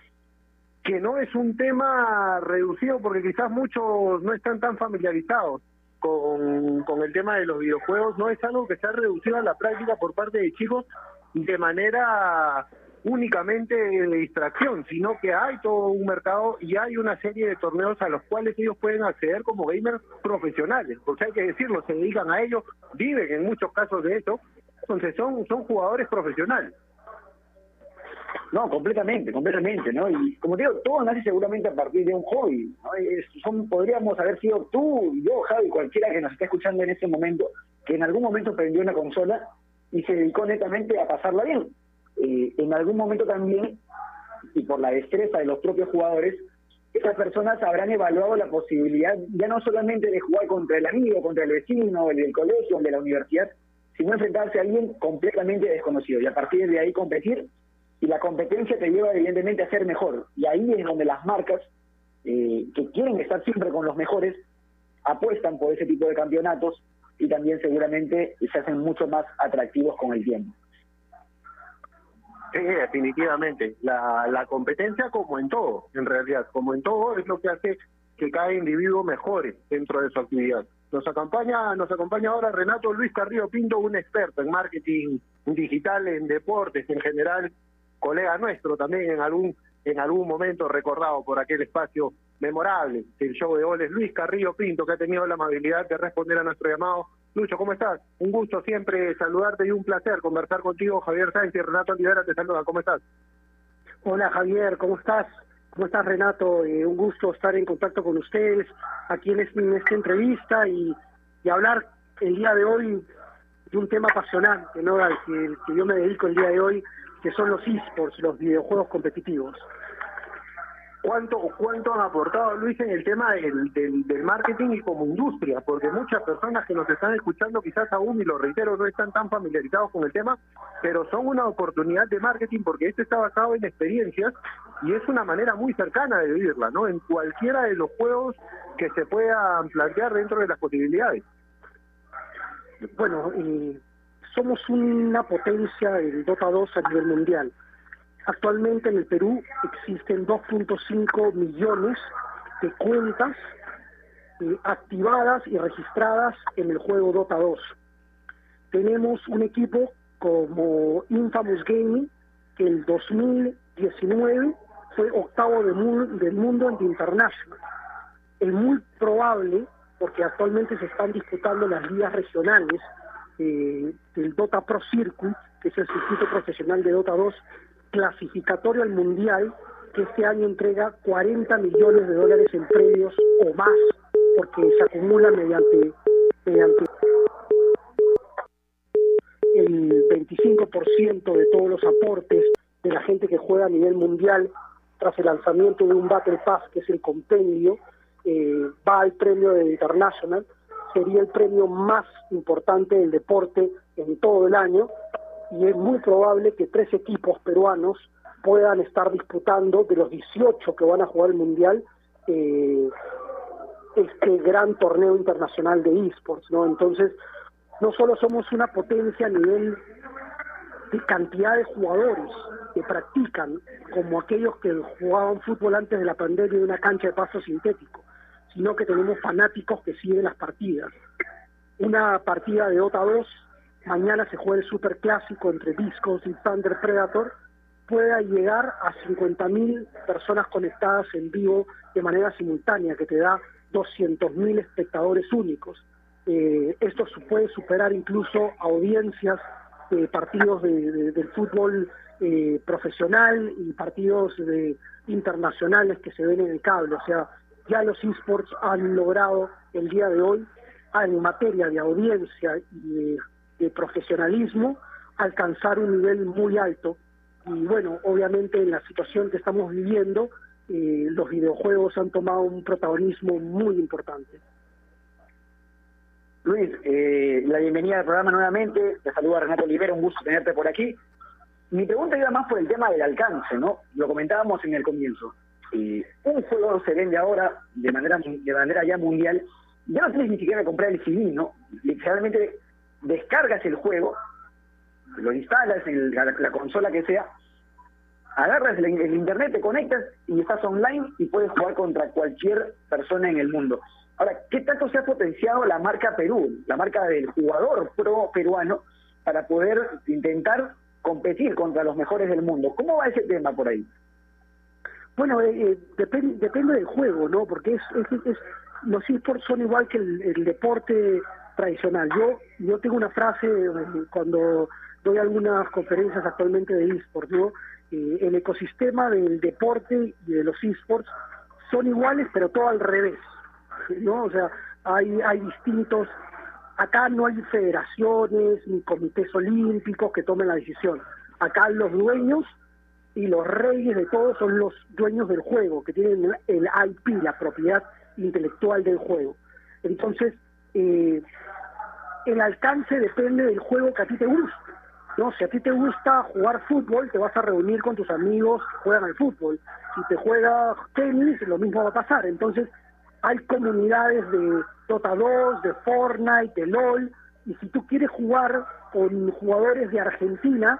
que no es un tema reducido porque quizás muchos no están tan familiarizados con, con el tema de los videojuegos. No es algo que ha reducido a la práctica por parte de chicos de manera únicamente de distracción, sino que hay todo un mercado y hay una serie de torneos a los cuales ellos pueden acceder como gamers profesionales, porque hay que decirlo, se dedican a ello, viven en muchos casos de eso, entonces son, son jugadores profesionales. No, completamente, completamente, ¿no? Y como te digo, todo nace seguramente a partir de un hobby, ¿no? podríamos haber sido tú, yo, Javi, cualquiera que nos esté escuchando en este momento, que en algún momento prendió una consola y se dedicó netamente a pasarla bien. Eh, en algún momento también, y por la destreza de los propios jugadores, esas personas habrán evaluado la posibilidad ya no solamente de jugar contra el amigo, contra el vecino, el del colegio, el de la universidad, sino enfrentarse a alguien completamente desconocido y a partir de ahí competir y la competencia te lleva evidentemente a ser mejor. Y ahí es donde las marcas eh, que quieren estar siempre con los mejores apuestan por ese tipo de campeonatos y también seguramente se hacen mucho más atractivos con el tiempo. Sí, definitivamente. La, la competencia como en todo, en realidad, como en todo es lo que hace que cada individuo mejore dentro de su actividad. Nos acompaña, nos acompaña ahora Renato Luis Carrillo Pinto, un experto en marketing digital, en deportes en general, colega nuestro también en algún en algún momento recordado por aquel espacio memorable del show de goles, Luis Carrillo Pinto, que ha tenido la amabilidad de responder a nuestro llamado. Lucho, ¿cómo estás? Un gusto siempre saludarte y un placer conversar contigo. Javier Sáenz y Renato Olivera te saludan. ¿Cómo estás? Hola Javier, ¿cómo estás? ¿Cómo estás, Renato? Eh, un gusto estar en contacto con ustedes aquí en, este- esta entrevista y, y hablar el día de hoy de un tema apasionante, ¿no? Al que yo me dedico el día de hoy, que son los esports, los videojuegos competitivos. ¿Cuánto, ¿Cuánto han aportado, Luis, en el tema del, del, del marketing y como industria? Porque muchas personas que nos están escuchando quizás aún, y lo reitero, no están tan familiarizados con el tema, pero son una oportunidad de marketing porque esto está basado en experiencias y es una manera muy cercana de vivirla, ¿no? En cualquiera de los juegos que se puedan plantear dentro de las posibilidades. Bueno, eh, somos una potencia en Dota 2 a nivel mundial. Actualmente en el Perú existen 2.5 millones de cuentas eh, activadas y registradas en el juego Dota 2. Tenemos un equipo como Infamous Gaming que el 2019 fue octavo del mu- del mundo en International. Es muy probable, porque actualmente se están disputando las ligas regionales eh, del Dota Pro Circuit, que es el circuito profesional de Dota 2, clasificatorio al Mundial, que este año entrega 40 millones de dólares en premios o más, porque se acumula mediante, mediante el 25% de todos los aportes de la gente que juega a nivel mundial tras el lanzamiento de un Battle Pass, que es el compendio, eh, va al premio de International, sería el premio más importante del deporte en todo el año y es muy probable que tres equipos peruanos puedan estar disputando de los 18 que van a jugar el Mundial eh, este gran torneo internacional de esports, ¿no? Entonces, no solo somos una potencia a nivel de cantidad de jugadores que practican, como aquellos que jugaban fútbol antes de la pandemia en una cancha de paso sintético, sino que tenemos fanáticos que siguen las partidas. Una partida de Dota 2, mañana se juega el super clásico entre Discos y Thunder Predator, pueda llegar a 50.000 personas conectadas en vivo de manera simultánea, que te da 200.000 espectadores únicos. Eh, esto puede superar incluso audiencias de partidos de- de- del fútbol eh, profesional y partidos de, internacionales que se ven en el cable. O sea, ya los esports han logrado el día de hoy, en materia de audiencia y de, profesionalismo, alcanzar un nivel muy alto. Y bueno, obviamente en la situación que estamos viviendo, eh, los videojuegos han tomado un protagonismo muy importante. Luis, eh, la bienvenida al programa nuevamente. Te saluda Renato Olivera, un gusto tenerte por aquí. Mi pregunta iba más por el tema del alcance, ¿no? Lo comentábamos en el comienzo. Eh, un juego se vende ahora de manera de manera ya mundial. Ya no tienes ni siquiera que comprar el CD, ¿no? Literalmente descargas el juego, lo instalas en la, la consola que sea, agarras el, el internet, te conectas y estás online y puedes jugar contra cualquier persona en el mundo. Ahora, ¿qué tanto se ha potenciado la marca Perú, la marca del jugador pro peruano, para poder intentar competir contra los mejores del mundo? ¿Cómo va ese tema por ahí? Bueno, eh, eh, depen- depende del juego, ¿no? Porque es, es- es- los esports son igual que el, el deporte tradicional. Yo yo tengo una frase eh, cuando doy algunas conferencias actualmente de esports, ¿no? Eh, el ecosistema del deporte y de los esports son iguales, pero todo al revés, ¿no? O sea, hay hay distintos acá no hay federaciones ni comités olímpicos que tomen la decisión. Acá los dueños y los reyes de todo son los dueños del juego, que tienen el IP, la propiedad intelectual del juego. Entonces, eh, el alcance depende del juego que a ti te guste. ¿no? Si a ti te gusta jugar fútbol, te vas a reunir con tus amigos que juegan al fútbol. Si te juega tenis, lo mismo va a pasar. Entonces, hay comunidades de Dota 2, de Fortnite, de LOL, y si tú quieres jugar con jugadores de Argentina,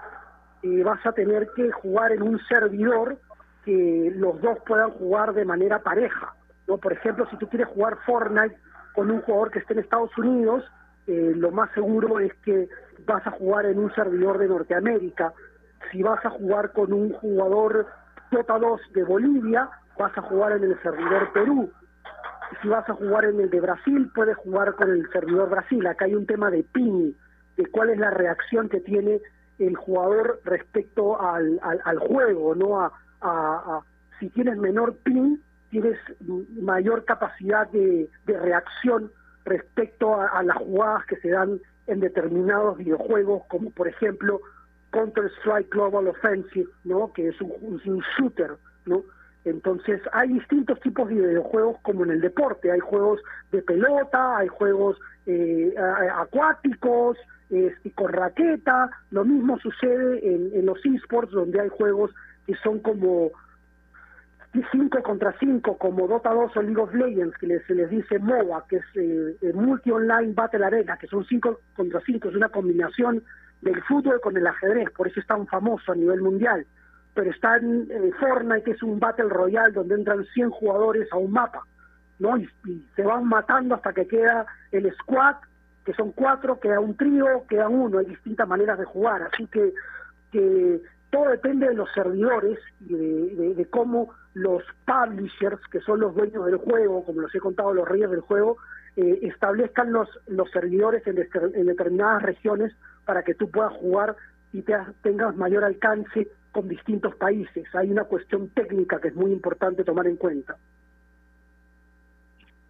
eh, vas a tener que jugar en un servidor que los dos puedan jugar de manera pareja. ¿no? Por ejemplo, si tú quieres jugar Fortnite con un jugador que esté en Estados Unidos, eh, lo más seguro es que vas a jugar en un servidor de Norteamérica. Si vas a jugar con un jugador Dota 2 de Bolivia, vas a jugar en el servidor Perú. Si vas a jugar en el de Brasil, puedes jugar con el servidor Brasil. Acá hay un tema de ping, de cuál es la reacción que tiene el jugador respecto al, al, juego, ¿no? A, a- a si tienes menor pin, tienes mayor capacidad de, reacción respecto a, las jugadas que se dan en determinados videojuegos, como por ejemplo Counter-Strike Global Offensive, ¿no? que es un, un shooter, ¿no? Entonces hay distintos tipos de videojuegos como en el deporte, hay juegos de pelota, hay juegos eh, acuáticos, este, con raqueta, lo mismo sucede en, los esports donde hay juegos que son como 5 contra 5 como Dota 2 o League of Legends, que se les dice MOBA, que es eh, Multi Online Battle Arena, que son 5 contra 5, es una combinación del fútbol con el ajedrez, por eso es tan famoso a nivel mundial. Pero está en eh, Fortnite, que es un Battle Royale donde entran 100 jugadores a un mapa, ¿no? Y, se van matando hasta que queda el squad, que son cuatro, queda un trío, queda uno, hay distintas maneras de jugar, así que, que todo depende de los servidores y de, cómo los publishers, que son los dueños del juego, como los he contado, los reyes del juego, eh, establezcan los, los servidores en, en, determinadas regiones para que tú puedas jugar y te, tengas mayor alcance con distintos países. Hay una cuestión técnica que es muy importante tomar en cuenta.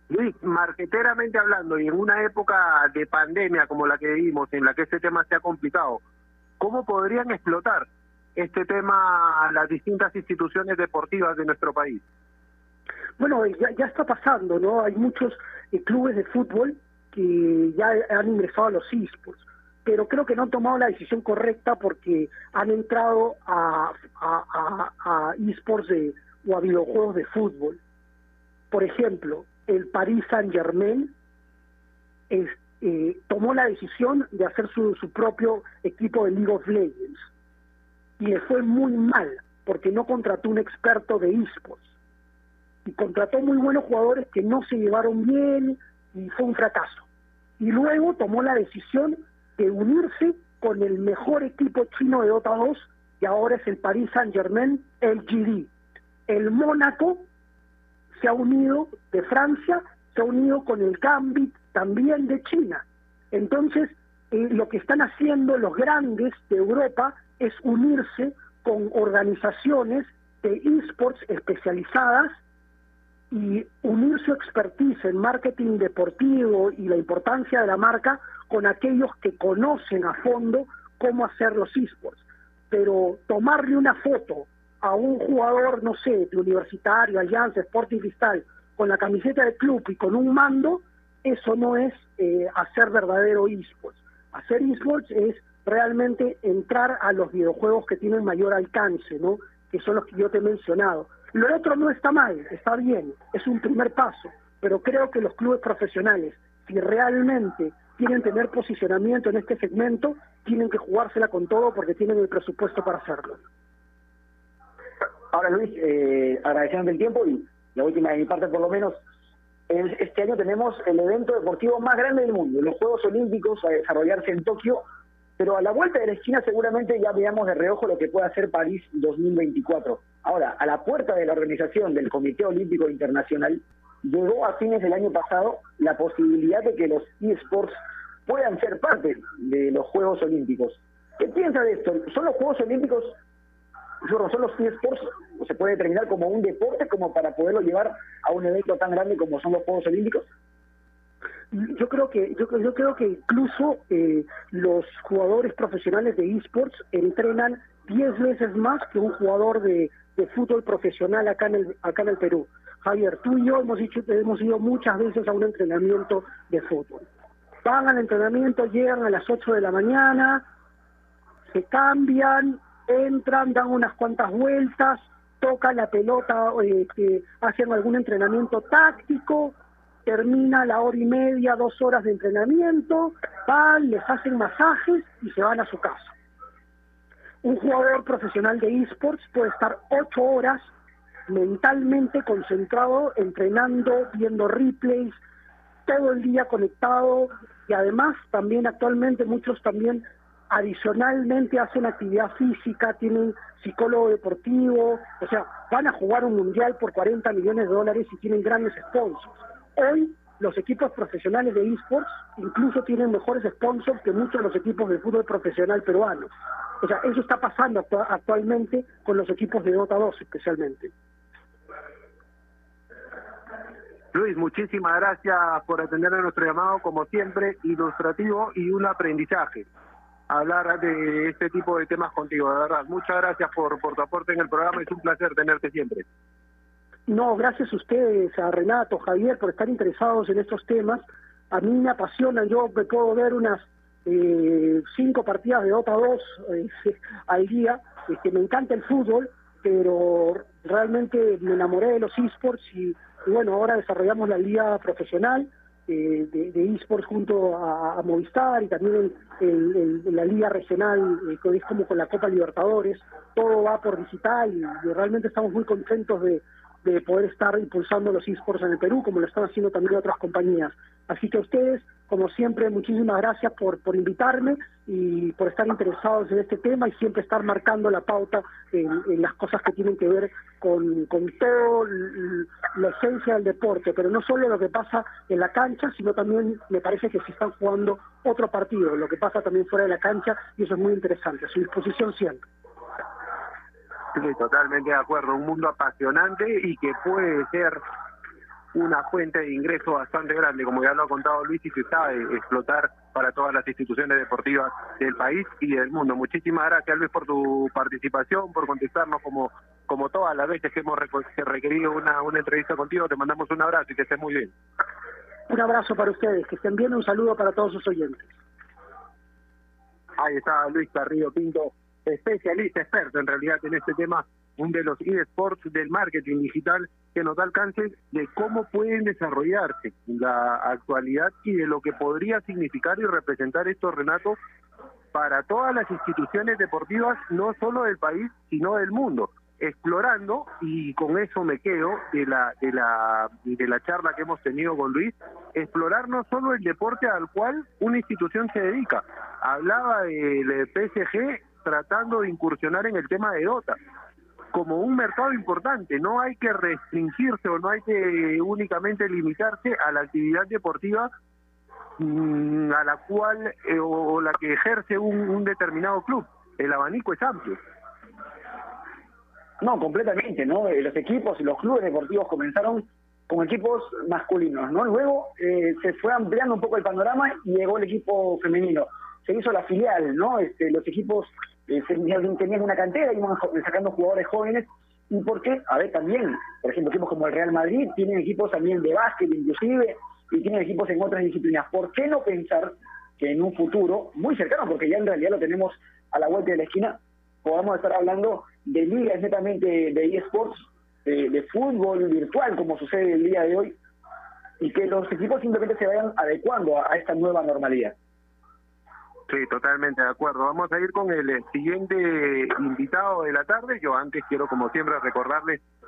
Luis, marqueteramente hablando, y en una época de pandemia como la que vivimos, en la que este tema se ha complicado, ¿cómo podrían explotar este tema las distintas instituciones deportivas de nuestro país? Bueno, ya, ya está pasando, ¿no? Hay muchos eh, clubes de fútbol que ya han ingresado a los esports, pero creo que no han tomado la decisión correcta porque han entrado a, a, a, esports de, o a videojuegos de fútbol. Por ejemplo, el Paris Saint Germain eh, tomó la decisión de hacer su, propio equipo de League of Legends y le fue muy mal porque no contrató un experto de esports y contrató muy buenos jugadores que no se llevaron bien y fue un fracaso. Y luego tomó la decisión de unirse con el mejor equipo chino de Dota 2 y ahora es el Paris Saint-Germain, el GD. El Mónaco se ha unido de Francia, se ha unido con el Gambit también de China. Entonces, eh, lo que están haciendo los grandes de Europa es unirse con organizaciones de esports especializadas y unir su expertise en marketing deportivo y la importancia de la marca con aquellos que conocen a fondo cómo hacer los esports. Pero tomarle una foto a un jugador, no sé, de universitario, Alianza, Sporting Cristal, con la camiseta del club y con un mando, eso no es eh, hacer verdadero esports. Hacer esports es realmente entrar a los videojuegos que tienen mayor alcance, ¿no? Que son los que yo te he mencionado. Lo otro no está mal, está bien, es un primer paso, pero creo que los clubes profesionales, si realmente quieren tener posicionamiento en este segmento, tienen que jugársela con todo porque tienen el presupuesto para hacerlo. Ahora Luis, eh, agradeciendo el tiempo y la última de mi parte por lo menos, este año tenemos el evento deportivo más grande del mundo, los Juegos Olímpicos a desarrollarse en Tokio pero a la vuelta de la esquina seguramente ya veamos de reojo lo que puede hacer París 2024. Ahora, a la puerta de la organización del Comité Olímpico Internacional llegó a fines del año pasado la posibilidad de que los eSports puedan ser parte de los Juegos Olímpicos. ¿Qué piensa de esto? ¿Son los Juegos Olímpicos, son los eSports, se puede determinar como un deporte como para poderlo llevar a un evento tan grande como son los Juegos Olímpicos? yo creo que yo, yo creo que incluso eh, los jugadores profesionales de esports entrenan 10 veces más que un jugador de, fútbol profesional acá en el acá en el Perú. Javier, tú y yo hemos dicho hemos ido muchas veces a un entrenamiento de fútbol. Van al entrenamiento, llegan a las 8 de la mañana, se cambian, entran, dan unas cuantas vueltas, tocan la pelota, eh, hacen algún entrenamiento táctico, termina la hora y media, dos horas de entrenamiento, van, les hacen masajes y se van a su casa. Un jugador profesional de esports puede estar ocho horas mentalmente concentrado, entrenando, viendo replays, todo el día conectado y además también actualmente muchos también adicionalmente hacen actividad física, tienen psicólogo deportivo, o sea, van a jugar un mundial por 40 millones de dólares y tienen grandes sponsors. Hoy los equipos profesionales de esports incluso tienen mejores sponsors que muchos de los equipos de fútbol profesional peruanos. O sea, eso está pasando actualmente con los equipos de Dota 2 especialmente. Luis, muchísimas gracias por atender a nuestro llamado, como siempre, ilustrativo y un aprendizaje. Hablar de este tipo de temas contigo, de verdad. Muchas gracias por, tu aporte en el programa, es un placer tenerte siempre. No, gracias a ustedes, a Renato, Javier, por estar interesados en estos temas. A mí me apasionan, yo me puedo ver unas eh, cinco partidas de Dota 2 eh, al día. Este, me encanta el fútbol, pero realmente me enamoré de los esports y, y bueno, ahora desarrollamos la liga profesional de, de esports junto a, a Movistar y también el- la liga regional, eh, que es como con la Copa Libertadores. Todo va por digital y realmente estamos muy contentos de, de poder estar impulsando los esports en el Perú, como lo están haciendo también otras compañías. Así que ustedes, como siempre, muchísimas gracias por, por invitarme y por estar interesados en este tema y siempre estar marcando la pauta en, las cosas que tienen que ver con, con todo la esencia del deporte, pero no solo lo que pasa en la cancha, sino también me parece que se están jugando otro partido, lo que pasa también fuera de la cancha y eso es muy interesante. Su disposición siempre. Sí, totalmente de acuerdo. Un mundo apasionante y que puede ser una fuente de ingreso bastante grande, como ya lo ha contado Luis, y se sabe explotar para todas las instituciones deportivas del país y del mundo. Muchísimas gracias, Luis, por tu participación, por contestarnos como como todas las veces que hemos requerido una, una entrevista contigo. Te mandamos un abrazo y que estés muy bien. Un abrazo para ustedes, que estén bien, un saludo para todos sus oyentes. Ahí está Luis Carrillo Pinto, especialista, experto en realidad en este tema, un de los eSports del marketing digital que nos da alcance de cómo pueden desarrollarse la actualidad y de lo que podría significar y representar esto, Renato, para todas las instituciones deportivas, no solo del país, sino del mundo. Explorando y con eso me quedo de la de la de la charla que hemos tenido con Luis explorar no solo el deporte al cual una institución se dedica. Hablaba del PSG tratando de incursionar en el tema de Dota como un mercado importante no hay que restringirse o no hay que únicamente limitarse a la actividad deportiva mm, a la cual eh, o la que ejerce un, un determinado club el abanico es amplio No, completamente, ¿no? Eh, Los equipos y los clubes deportivos comenzaron con equipos masculinos, ¿no? Luego eh, se fue ampliando un poco el panorama y llegó el equipo femenino. Se hizo la filial, ¿no? Este, los equipos tenían una cantera, jo- sacando jugadores jóvenes. ¿Y por qué? A ver, también, por ejemplo, equipos como el Real Madrid tienen equipos también de básquet, inclusive, y tienen equipos en otras disciplinas. ¿Por qué no pensar que en un futuro, muy cercano, porque ya en realidad lo tenemos a la vuelta de la esquina, podamos estar hablando de ligas netamente de eSports, de, fútbol virtual, como sucede el día de hoy, y que los equipos simplemente se vayan adecuando a esta nueva normalidad. Sí, totalmente de acuerdo. Vamos a ir con el siguiente invitado de la tarde. Yo antes quiero, como siempre, recordarles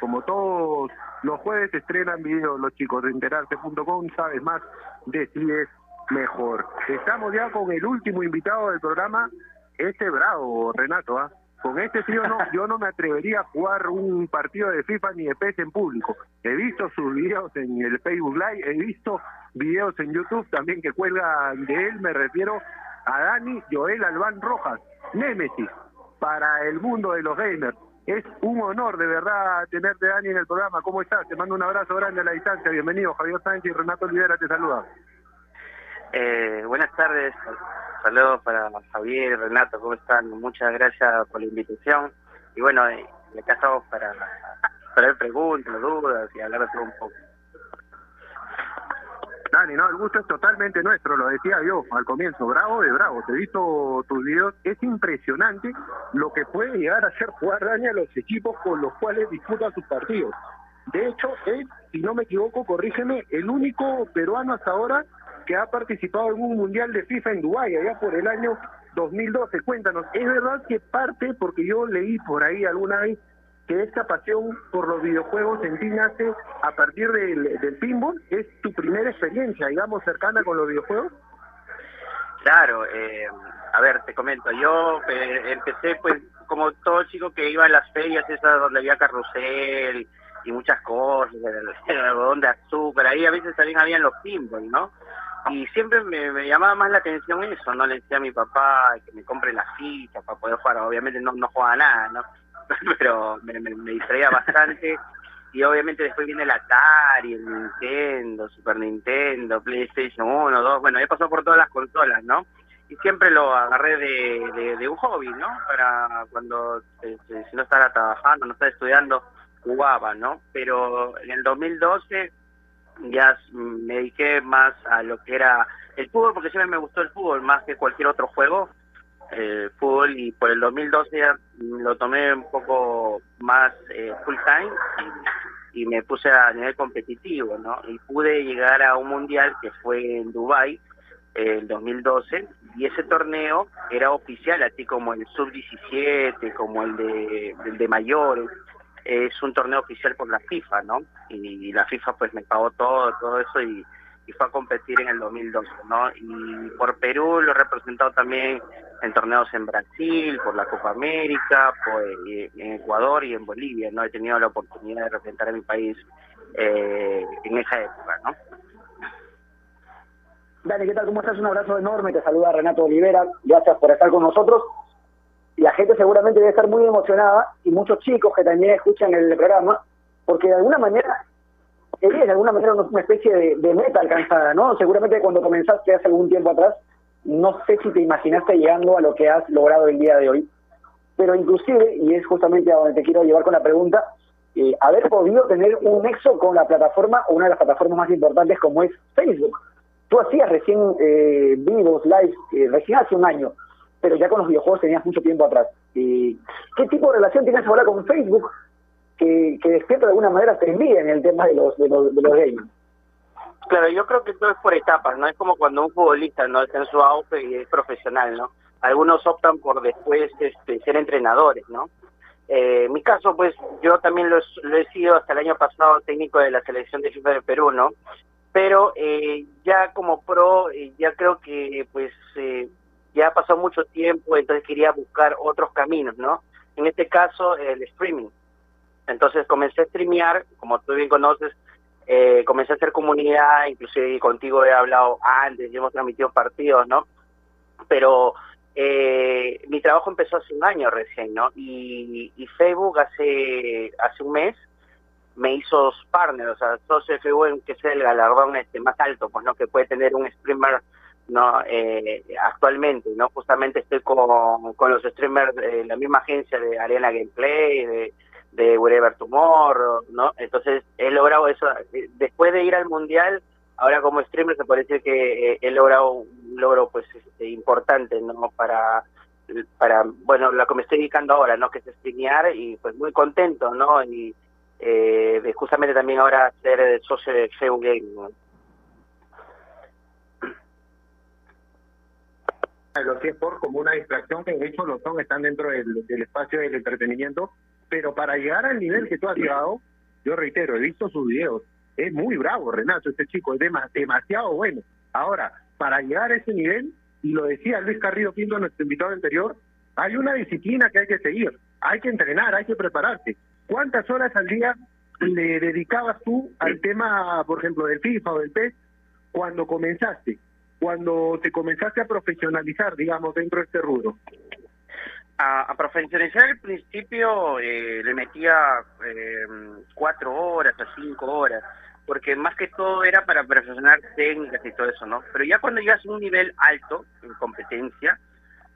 como todos los jueves, estrenan videos los chicos de enterarse.com. Sabes más, decides mejor. Estamos ya con el último invitado del programa. Este bravo, Renato, ¿ah? Con este tío no, yo no me atrevería a jugar un partido de FIFA ni de PES en público. He visto sus videos en el Facebook Live, he visto videos en YouTube también que cuelgan de él, me refiero a Dani Joel Albán Rojas, Némesis, para el mundo de los gamers. Es un honor de verdad tenerte Dani en el programa. ¿Cómo estás? Te mando un abrazo grande a la distancia. Bienvenido, Javier Sánchez y Renato Olivera te saluda. Eh, buenas tardes, saludos para Javier y Renato, ¿cómo están? Muchas gracias por la invitación. Y bueno, eh, acá estamos para, para ver preguntas, dudas y hablar de todo un poco. Dani, no, el gusto es totalmente nuestro, lo decía yo al comienzo, bravo de bravo, te he visto tus videos, es impresionante lo que puede llegar a hacer jugar Dani a los equipos con los cuales disputa sus partidos. De hecho, es, si no me equivoco, corrígeme, el único peruano hasta ahora que ha participado en un mundial de FIFA en Dubái, allá por el año 2012. Cuéntanos, ¿es verdad que parte, porque yo leí por ahí alguna vez que esta pasión por los videojuegos en ti nace a partir del, del pinball. ¿Es tu primera experiencia, digamos, cercana con los videojuegos? Claro, eh, a ver, te comento, yo eh, empecé pues como todo chico que iba a las ferias esas donde había carrusel y muchas cosas, el, algodón de azúcar, ahí a veces también habían los pinball, ¿no? Y siempre me, me llamaba más la atención eso, ¿no? Le decía a mi papá que me compre las fichas para poder jugar, obviamente no, no jugaba nada, ¿no? Pero me, me, distraía bastante y obviamente después viene el Atari, el Nintendo, Super Nintendo, PlayStation 1, 2, bueno, he pasado por todas las consolas, ¿no? Y siempre lo agarré de, de, de un hobby, ¿no? Para cuando, eh, si no estaba trabajando, no estaba estudiando, jugaba, ¿no? Pero en el 2012 ya me dediqué más a lo que era el fútbol, porque siempre me gustó el fútbol más que cualquier otro juego, eh, fútbol, y por el 2012 ya lo tomé un poco más eh, full time y, y, me puse a nivel competitivo, ¿no? Y pude llegar a un mundial que fue en Dubai eh, el 2012 y ese torneo era oficial, así como el sub-17, como el de, el de mayores, es un torneo oficial por la FIFA, ¿no? Y, la FIFA pues me pagó todo, todo eso y, y, fue a competir en el 2012, ¿no? Y por Perú lo he representado también en torneos en Brasil, por la Copa América, pues, en Ecuador y en Bolivia, ¿no? He tenido la oportunidad de representar a mi país eh, en esa época, ¿no? Dani, ¿qué tal? ¿Cómo estás? Un abrazo enorme. Te saluda Renato Olivera. Gracias por estar con nosotros. La gente seguramente debe estar muy emocionada y muchos chicos que también escuchan el programa, porque de alguna manera eres de alguna manera una especie de, meta alcanzada, ¿no? Seguramente cuando comenzaste hace algún tiempo atrás, no sé si te imaginaste llegando a lo que has logrado el día de hoy, pero inclusive, y es justamente a donde te quiero llevar con la pregunta, eh, haber podido tener un nexo con la plataforma o una de las plataformas más importantes como es Facebook. Tú hacías recién eh, vivos, live, eh, recién hace un año, pero ya con los videojuegos tenías mucho tiempo atrás. ¿Qué tipo de relación tienes ahora con Facebook que, que despierta de alguna manera te envía en el tema de los, de los, de los gamers? Claro, yo creo que todo es por etapas, ¿no? Es como cuando un futbolista no está en su auge y es profesional, ¿no? Algunos optan por después este, ser entrenadores, ¿no? Eh, en mi caso, pues yo también lo, lo, he sido hasta el año pasado técnico de la selección de FIFA de Perú, ¿no? Pero eh, ya como pro, eh, ya creo que pues eh, ya pasado mucho tiempo, entonces quería buscar otros caminos, ¿no? En este caso, el streaming. Entonces comencé a streamear, como tú bien conoces, eh, comencé a hacer comunidad, inclusive contigo he hablado antes y hemos transmitido partidos, ¿no? Pero eh, mi trabajo empezó hace un año recién, ¿no? Y, y, Facebook hace hace un mes me hizo partner, o sea, socio de Facebook, que es el galardón este más alto, pues, ¿no? Que puede tener un streamer no eh, actualmente no justamente estoy con, con los streamers de la misma agencia de Arena Gameplay de, de Wherever Tomorrow no entonces he logrado eso. Después de ir al mundial ahora como streamer se decir que eh, he logrado un logro pues este, importante no para para bueno lo que me estoy dedicando ahora no que es streamear y pues muy contento no y eh, justamente también ahora ser socio de Facebook Game ¿no? los eSports como una distracción, que de hecho lo son, están dentro del, espacio del entretenimiento, pero para llegar al nivel que tú has llegado, yo reitero, he visto sus videos, es muy bravo Renato, este chico es dem demasiado bueno. Ahora, para llegar a ese nivel, y lo decía Luis Carrillo Pinto, nuestro invitado anterior, hay una disciplina que hay que seguir, hay que entrenar, hay que prepararse. ¿Cuántas horas al día le dedicabas tú al tema, por ejemplo, del FIFA o del PES cuando comenzaste? cuando te comenzaste a profesionalizar, digamos, dentro de este rubro? A, a profesionalizar al principio eh, le metía eh, cuatro horas a cinco horas, porque más que todo era para perfeccionar técnicas y todo eso, ¿no? Pero ya cuando llegas a un nivel alto en competencia,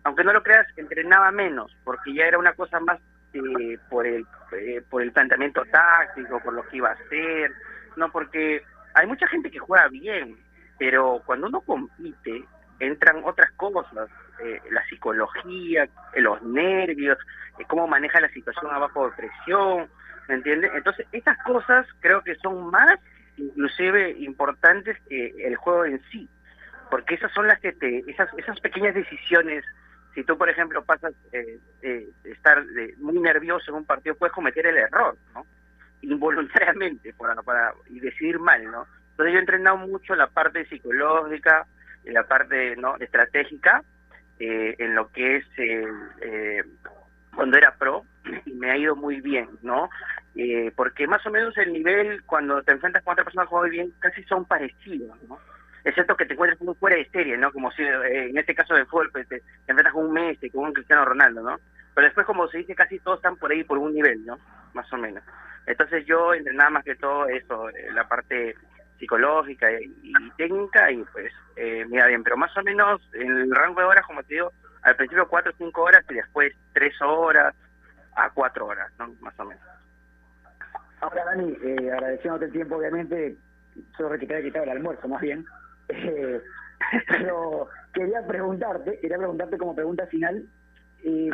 aunque no lo creas, entrenaba menos, porque ya era una cosa más eh, por el eh, por el planteamiento táctico, por lo que iba a hacer, no porque hay mucha gente que juega bien, pero cuando uno compite entran otras cosas, eh, la psicología, eh, los nervios, eh, cómo maneja la situación abajo de presión, ¿me entiendes? Entonces, estas cosas creo que son más inclusive importantes que el juego en sí, porque esas son las que te, esas, esas pequeñas decisiones si tú, por ejemplo, pasas eh, eh, estar muy nervioso en un partido, puedes cometer el error, ¿no? Involuntariamente, para, para, y decidir mal, ¿no? Entonces yo he entrenado mucho la parte psicológica, la parte no estratégica, eh, en lo que es eh, cuando era pro, y me ha ido muy bien, ¿no? Eh, porque más o menos el nivel, cuando te enfrentas con otra persona que juega bien, casi son parecidos, ¿no? Excepto que te encuentres como fuera de serie, ¿no? Como si en este caso de fútbol pues, te, enfrentas con un Messi, con un Cristiano Ronaldo, ¿no? Pero después, como se dice, casi todos están por ahí por un nivel, ¿no? Más o menos. Entonces yo entrenaba más que todo eso, la parte psicológica y, técnica y pues eh, mira bien, pero más o menos en el rango de horas, como te digo, al principio cuatro o cinco horas y después tres horas a cuatro horas, ¿no? Más o menos. Ahora, Dani, eh, agradeciéndote el tiempo, obviamente, solo que te quitado el almuerzo, más bien. Eh, pero quería preguntarte, quería preguntarte como pregunta final, eh,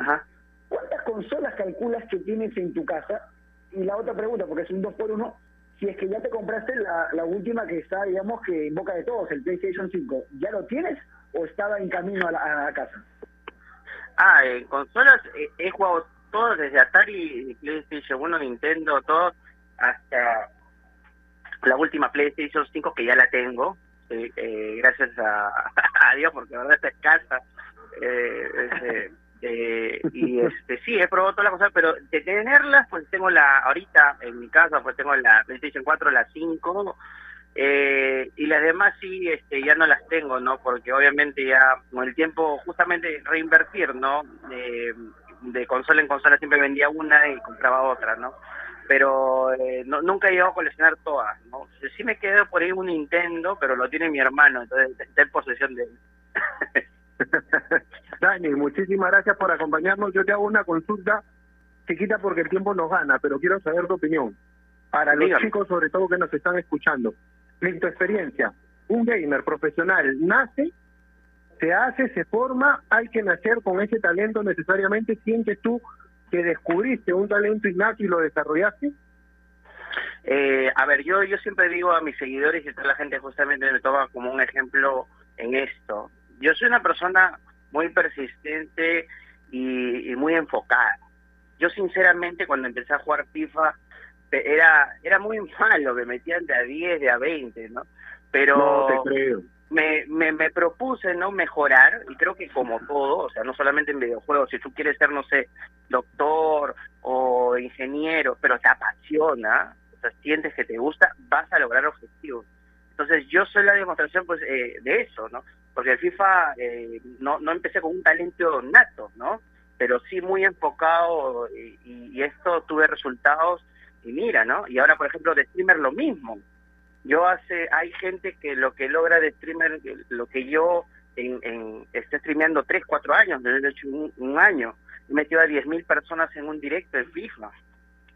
¿cuántas consolas calculas que tienes en tu casa? Y la otra pregunta, porque es un dos por uno, si es que ya te compraste la, la última que está, digamos, que en boca de todos, el PlayStation 5, ¿ya lo tienes o estaba en camino a la, casa? Ah, en consolas he jugado todo, desde Atari, PlayStation 1, Nintendo, todo, hasta la última PlayStation 5 que ya la tengo, eh, eh, gracias a, a, Dios, porque la verdad está escasa. Eh, este, eh, y este sí, he probado todas las cosas, pero de tenerlas, pues tengo la, ahorita en mi casa, pues tengo la PlayStation 4, la 5, eh, y las demás sí, este, ya no las tengo, ¿no? Porque obviamente ya con el tiempo, justamente reinvertir, ¿no? de consola en consola siempre vendía una y compraba otra, ¿no? Pero eh, no, nunca he llegado a coleccionar todas, ¿no? Sí me quedo por ahí un Nintendo, pero lo tiene mi hermano, entonces está en posesión de él. Dani, muchísimas gracias por acompañarnos. Yo te hago una consulta chiquita porque el tiempo nos gana, pero quiero saber tu opinión. Para los chicos, sobre todo que nos están escuchando, en tu experiencia, un gamer profesional nace, se hace, se forma, hay que nacer con ese talento necesariamente. ¿Sientes tú que descubriste un talento innato y lo desarrollaste? Eh, a ver, yo yo siempre digo a mis seguidores y a la gente justamente me toma como un ejemplo en esto yo soy una persona muy persistente y, muy enfocada. Yo sinceramente cuando empecé a jugar FIFA era era muy malo, me metían de a 10, de a 20, ¿no? Pero Me, me, me propuse no mejorar y creo que como todo, o sea, no solamente en videojuegos, si tú quieres ser, no sé, doctor o ingeniero, pero te apasiona, o sea, sientes que te gusta, vas a lograr objetivos. Entonces yo soy la demostración pues eh, de eso, ¿no? Porque el FIFA eh, no, no empecé con un talento nato, ¿no? Pero sí muy enfocado y, esto tuve resultados y mira, ¿no? Y ahora, por ejemplo, de streamer lo mismo. Yo hace, hay gente que lo que logra de streamer, lo que yo en, en estoy streameando 3, 4 años, desde hecho un, año, he metido a 10.000 personas en un directo en FIFA.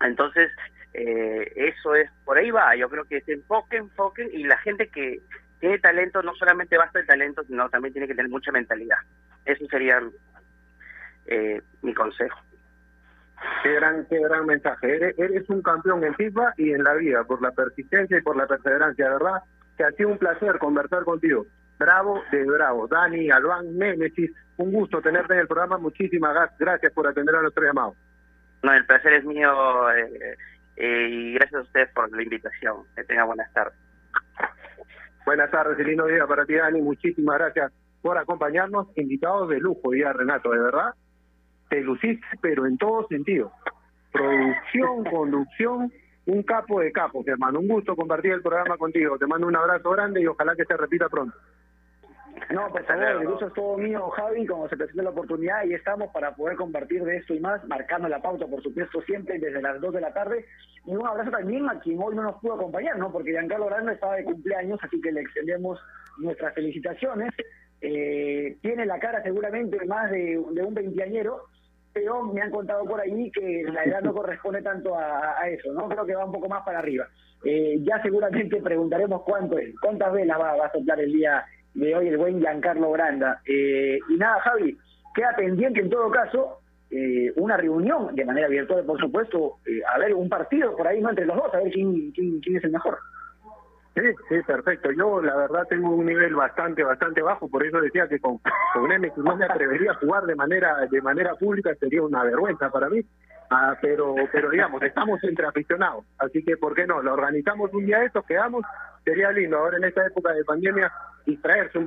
Entonces, eh, eso es, por ahí va, yo creo que se enfoquen, enfoquen, y la gente que, tiene talento, no solamente basta el talento, sino también tiene que tener mucha mentalidad. Eso sería eh, mi consejo. Qué gran, qué gran mensaje. Eres, eres, un campeón en FIFA y en la vida, por la persistencia y por la perseverancia, ¿verdad? Que ha sido un placer conversar contigo. Bravo de bravo. Dani, Albán, Némesis, un gusto tenerte en el programa. Muchísimas gracias por atender a nuestro llamado. No, el placer es mío eh, eh, y gracias a ustedes por la invitación. Que tenga buenas tardes. Buenas tardes, lindo día para ti, Dani. Muchísimas gracias por acompañarnos. Invitados de lujo, día Renato, de verdad. Te luciste, pero en todo sentido. Producción, conducción, un capo de capos, hermano. Un gusto compartir el programa contigo. Te mando un abrazo grande y ojalá que se repita pronto. No, por favor, el gusto es todo mío, Javi, como se presenta la oportunidad y estamos para poder compartir de esto y más, marcando la pauta, por supuesto, siempre desde las 2 de la tarde. Y un abrazo también a quien hoy no nos pudo acompañar, ¿no? Porque Giancarlo Grande estaba de cumpleaños, así que le extendemos nuestras felicitaciones. Eh, tiene la cara seguramente más de, un veinteañero, pero me han contado por ahí que la edad no corresponde tanto a, eso, ¿no? Creo que va un poco más para arriba. Eh, ya seguramente preguntaremos cuánto es, cuántas velas va, va a soplar el día de hoy el buen Giancarlo Granda. Eh, y nada, Javi, queda pendiente en todo caso eh, una reunión de manera virtual, por supuesto, eh, a ver un partido por ahí, no entre los dos, a ver quién, quién, quién es el mejor. Sí, sí, perfecto. Yo la verdad tengo un nivel bastante, bastante bajo, por eso decía que con, con M no me atrevería a jugar de manera, de manera pública, sería una vergüenza para mí. Ah, pero, pero digamos, estamos entre aficionados, así que ¿por qué no? Lo organizamos un día de estos, quedamos, sería lindo ahora en esta época de pandemia distraerse un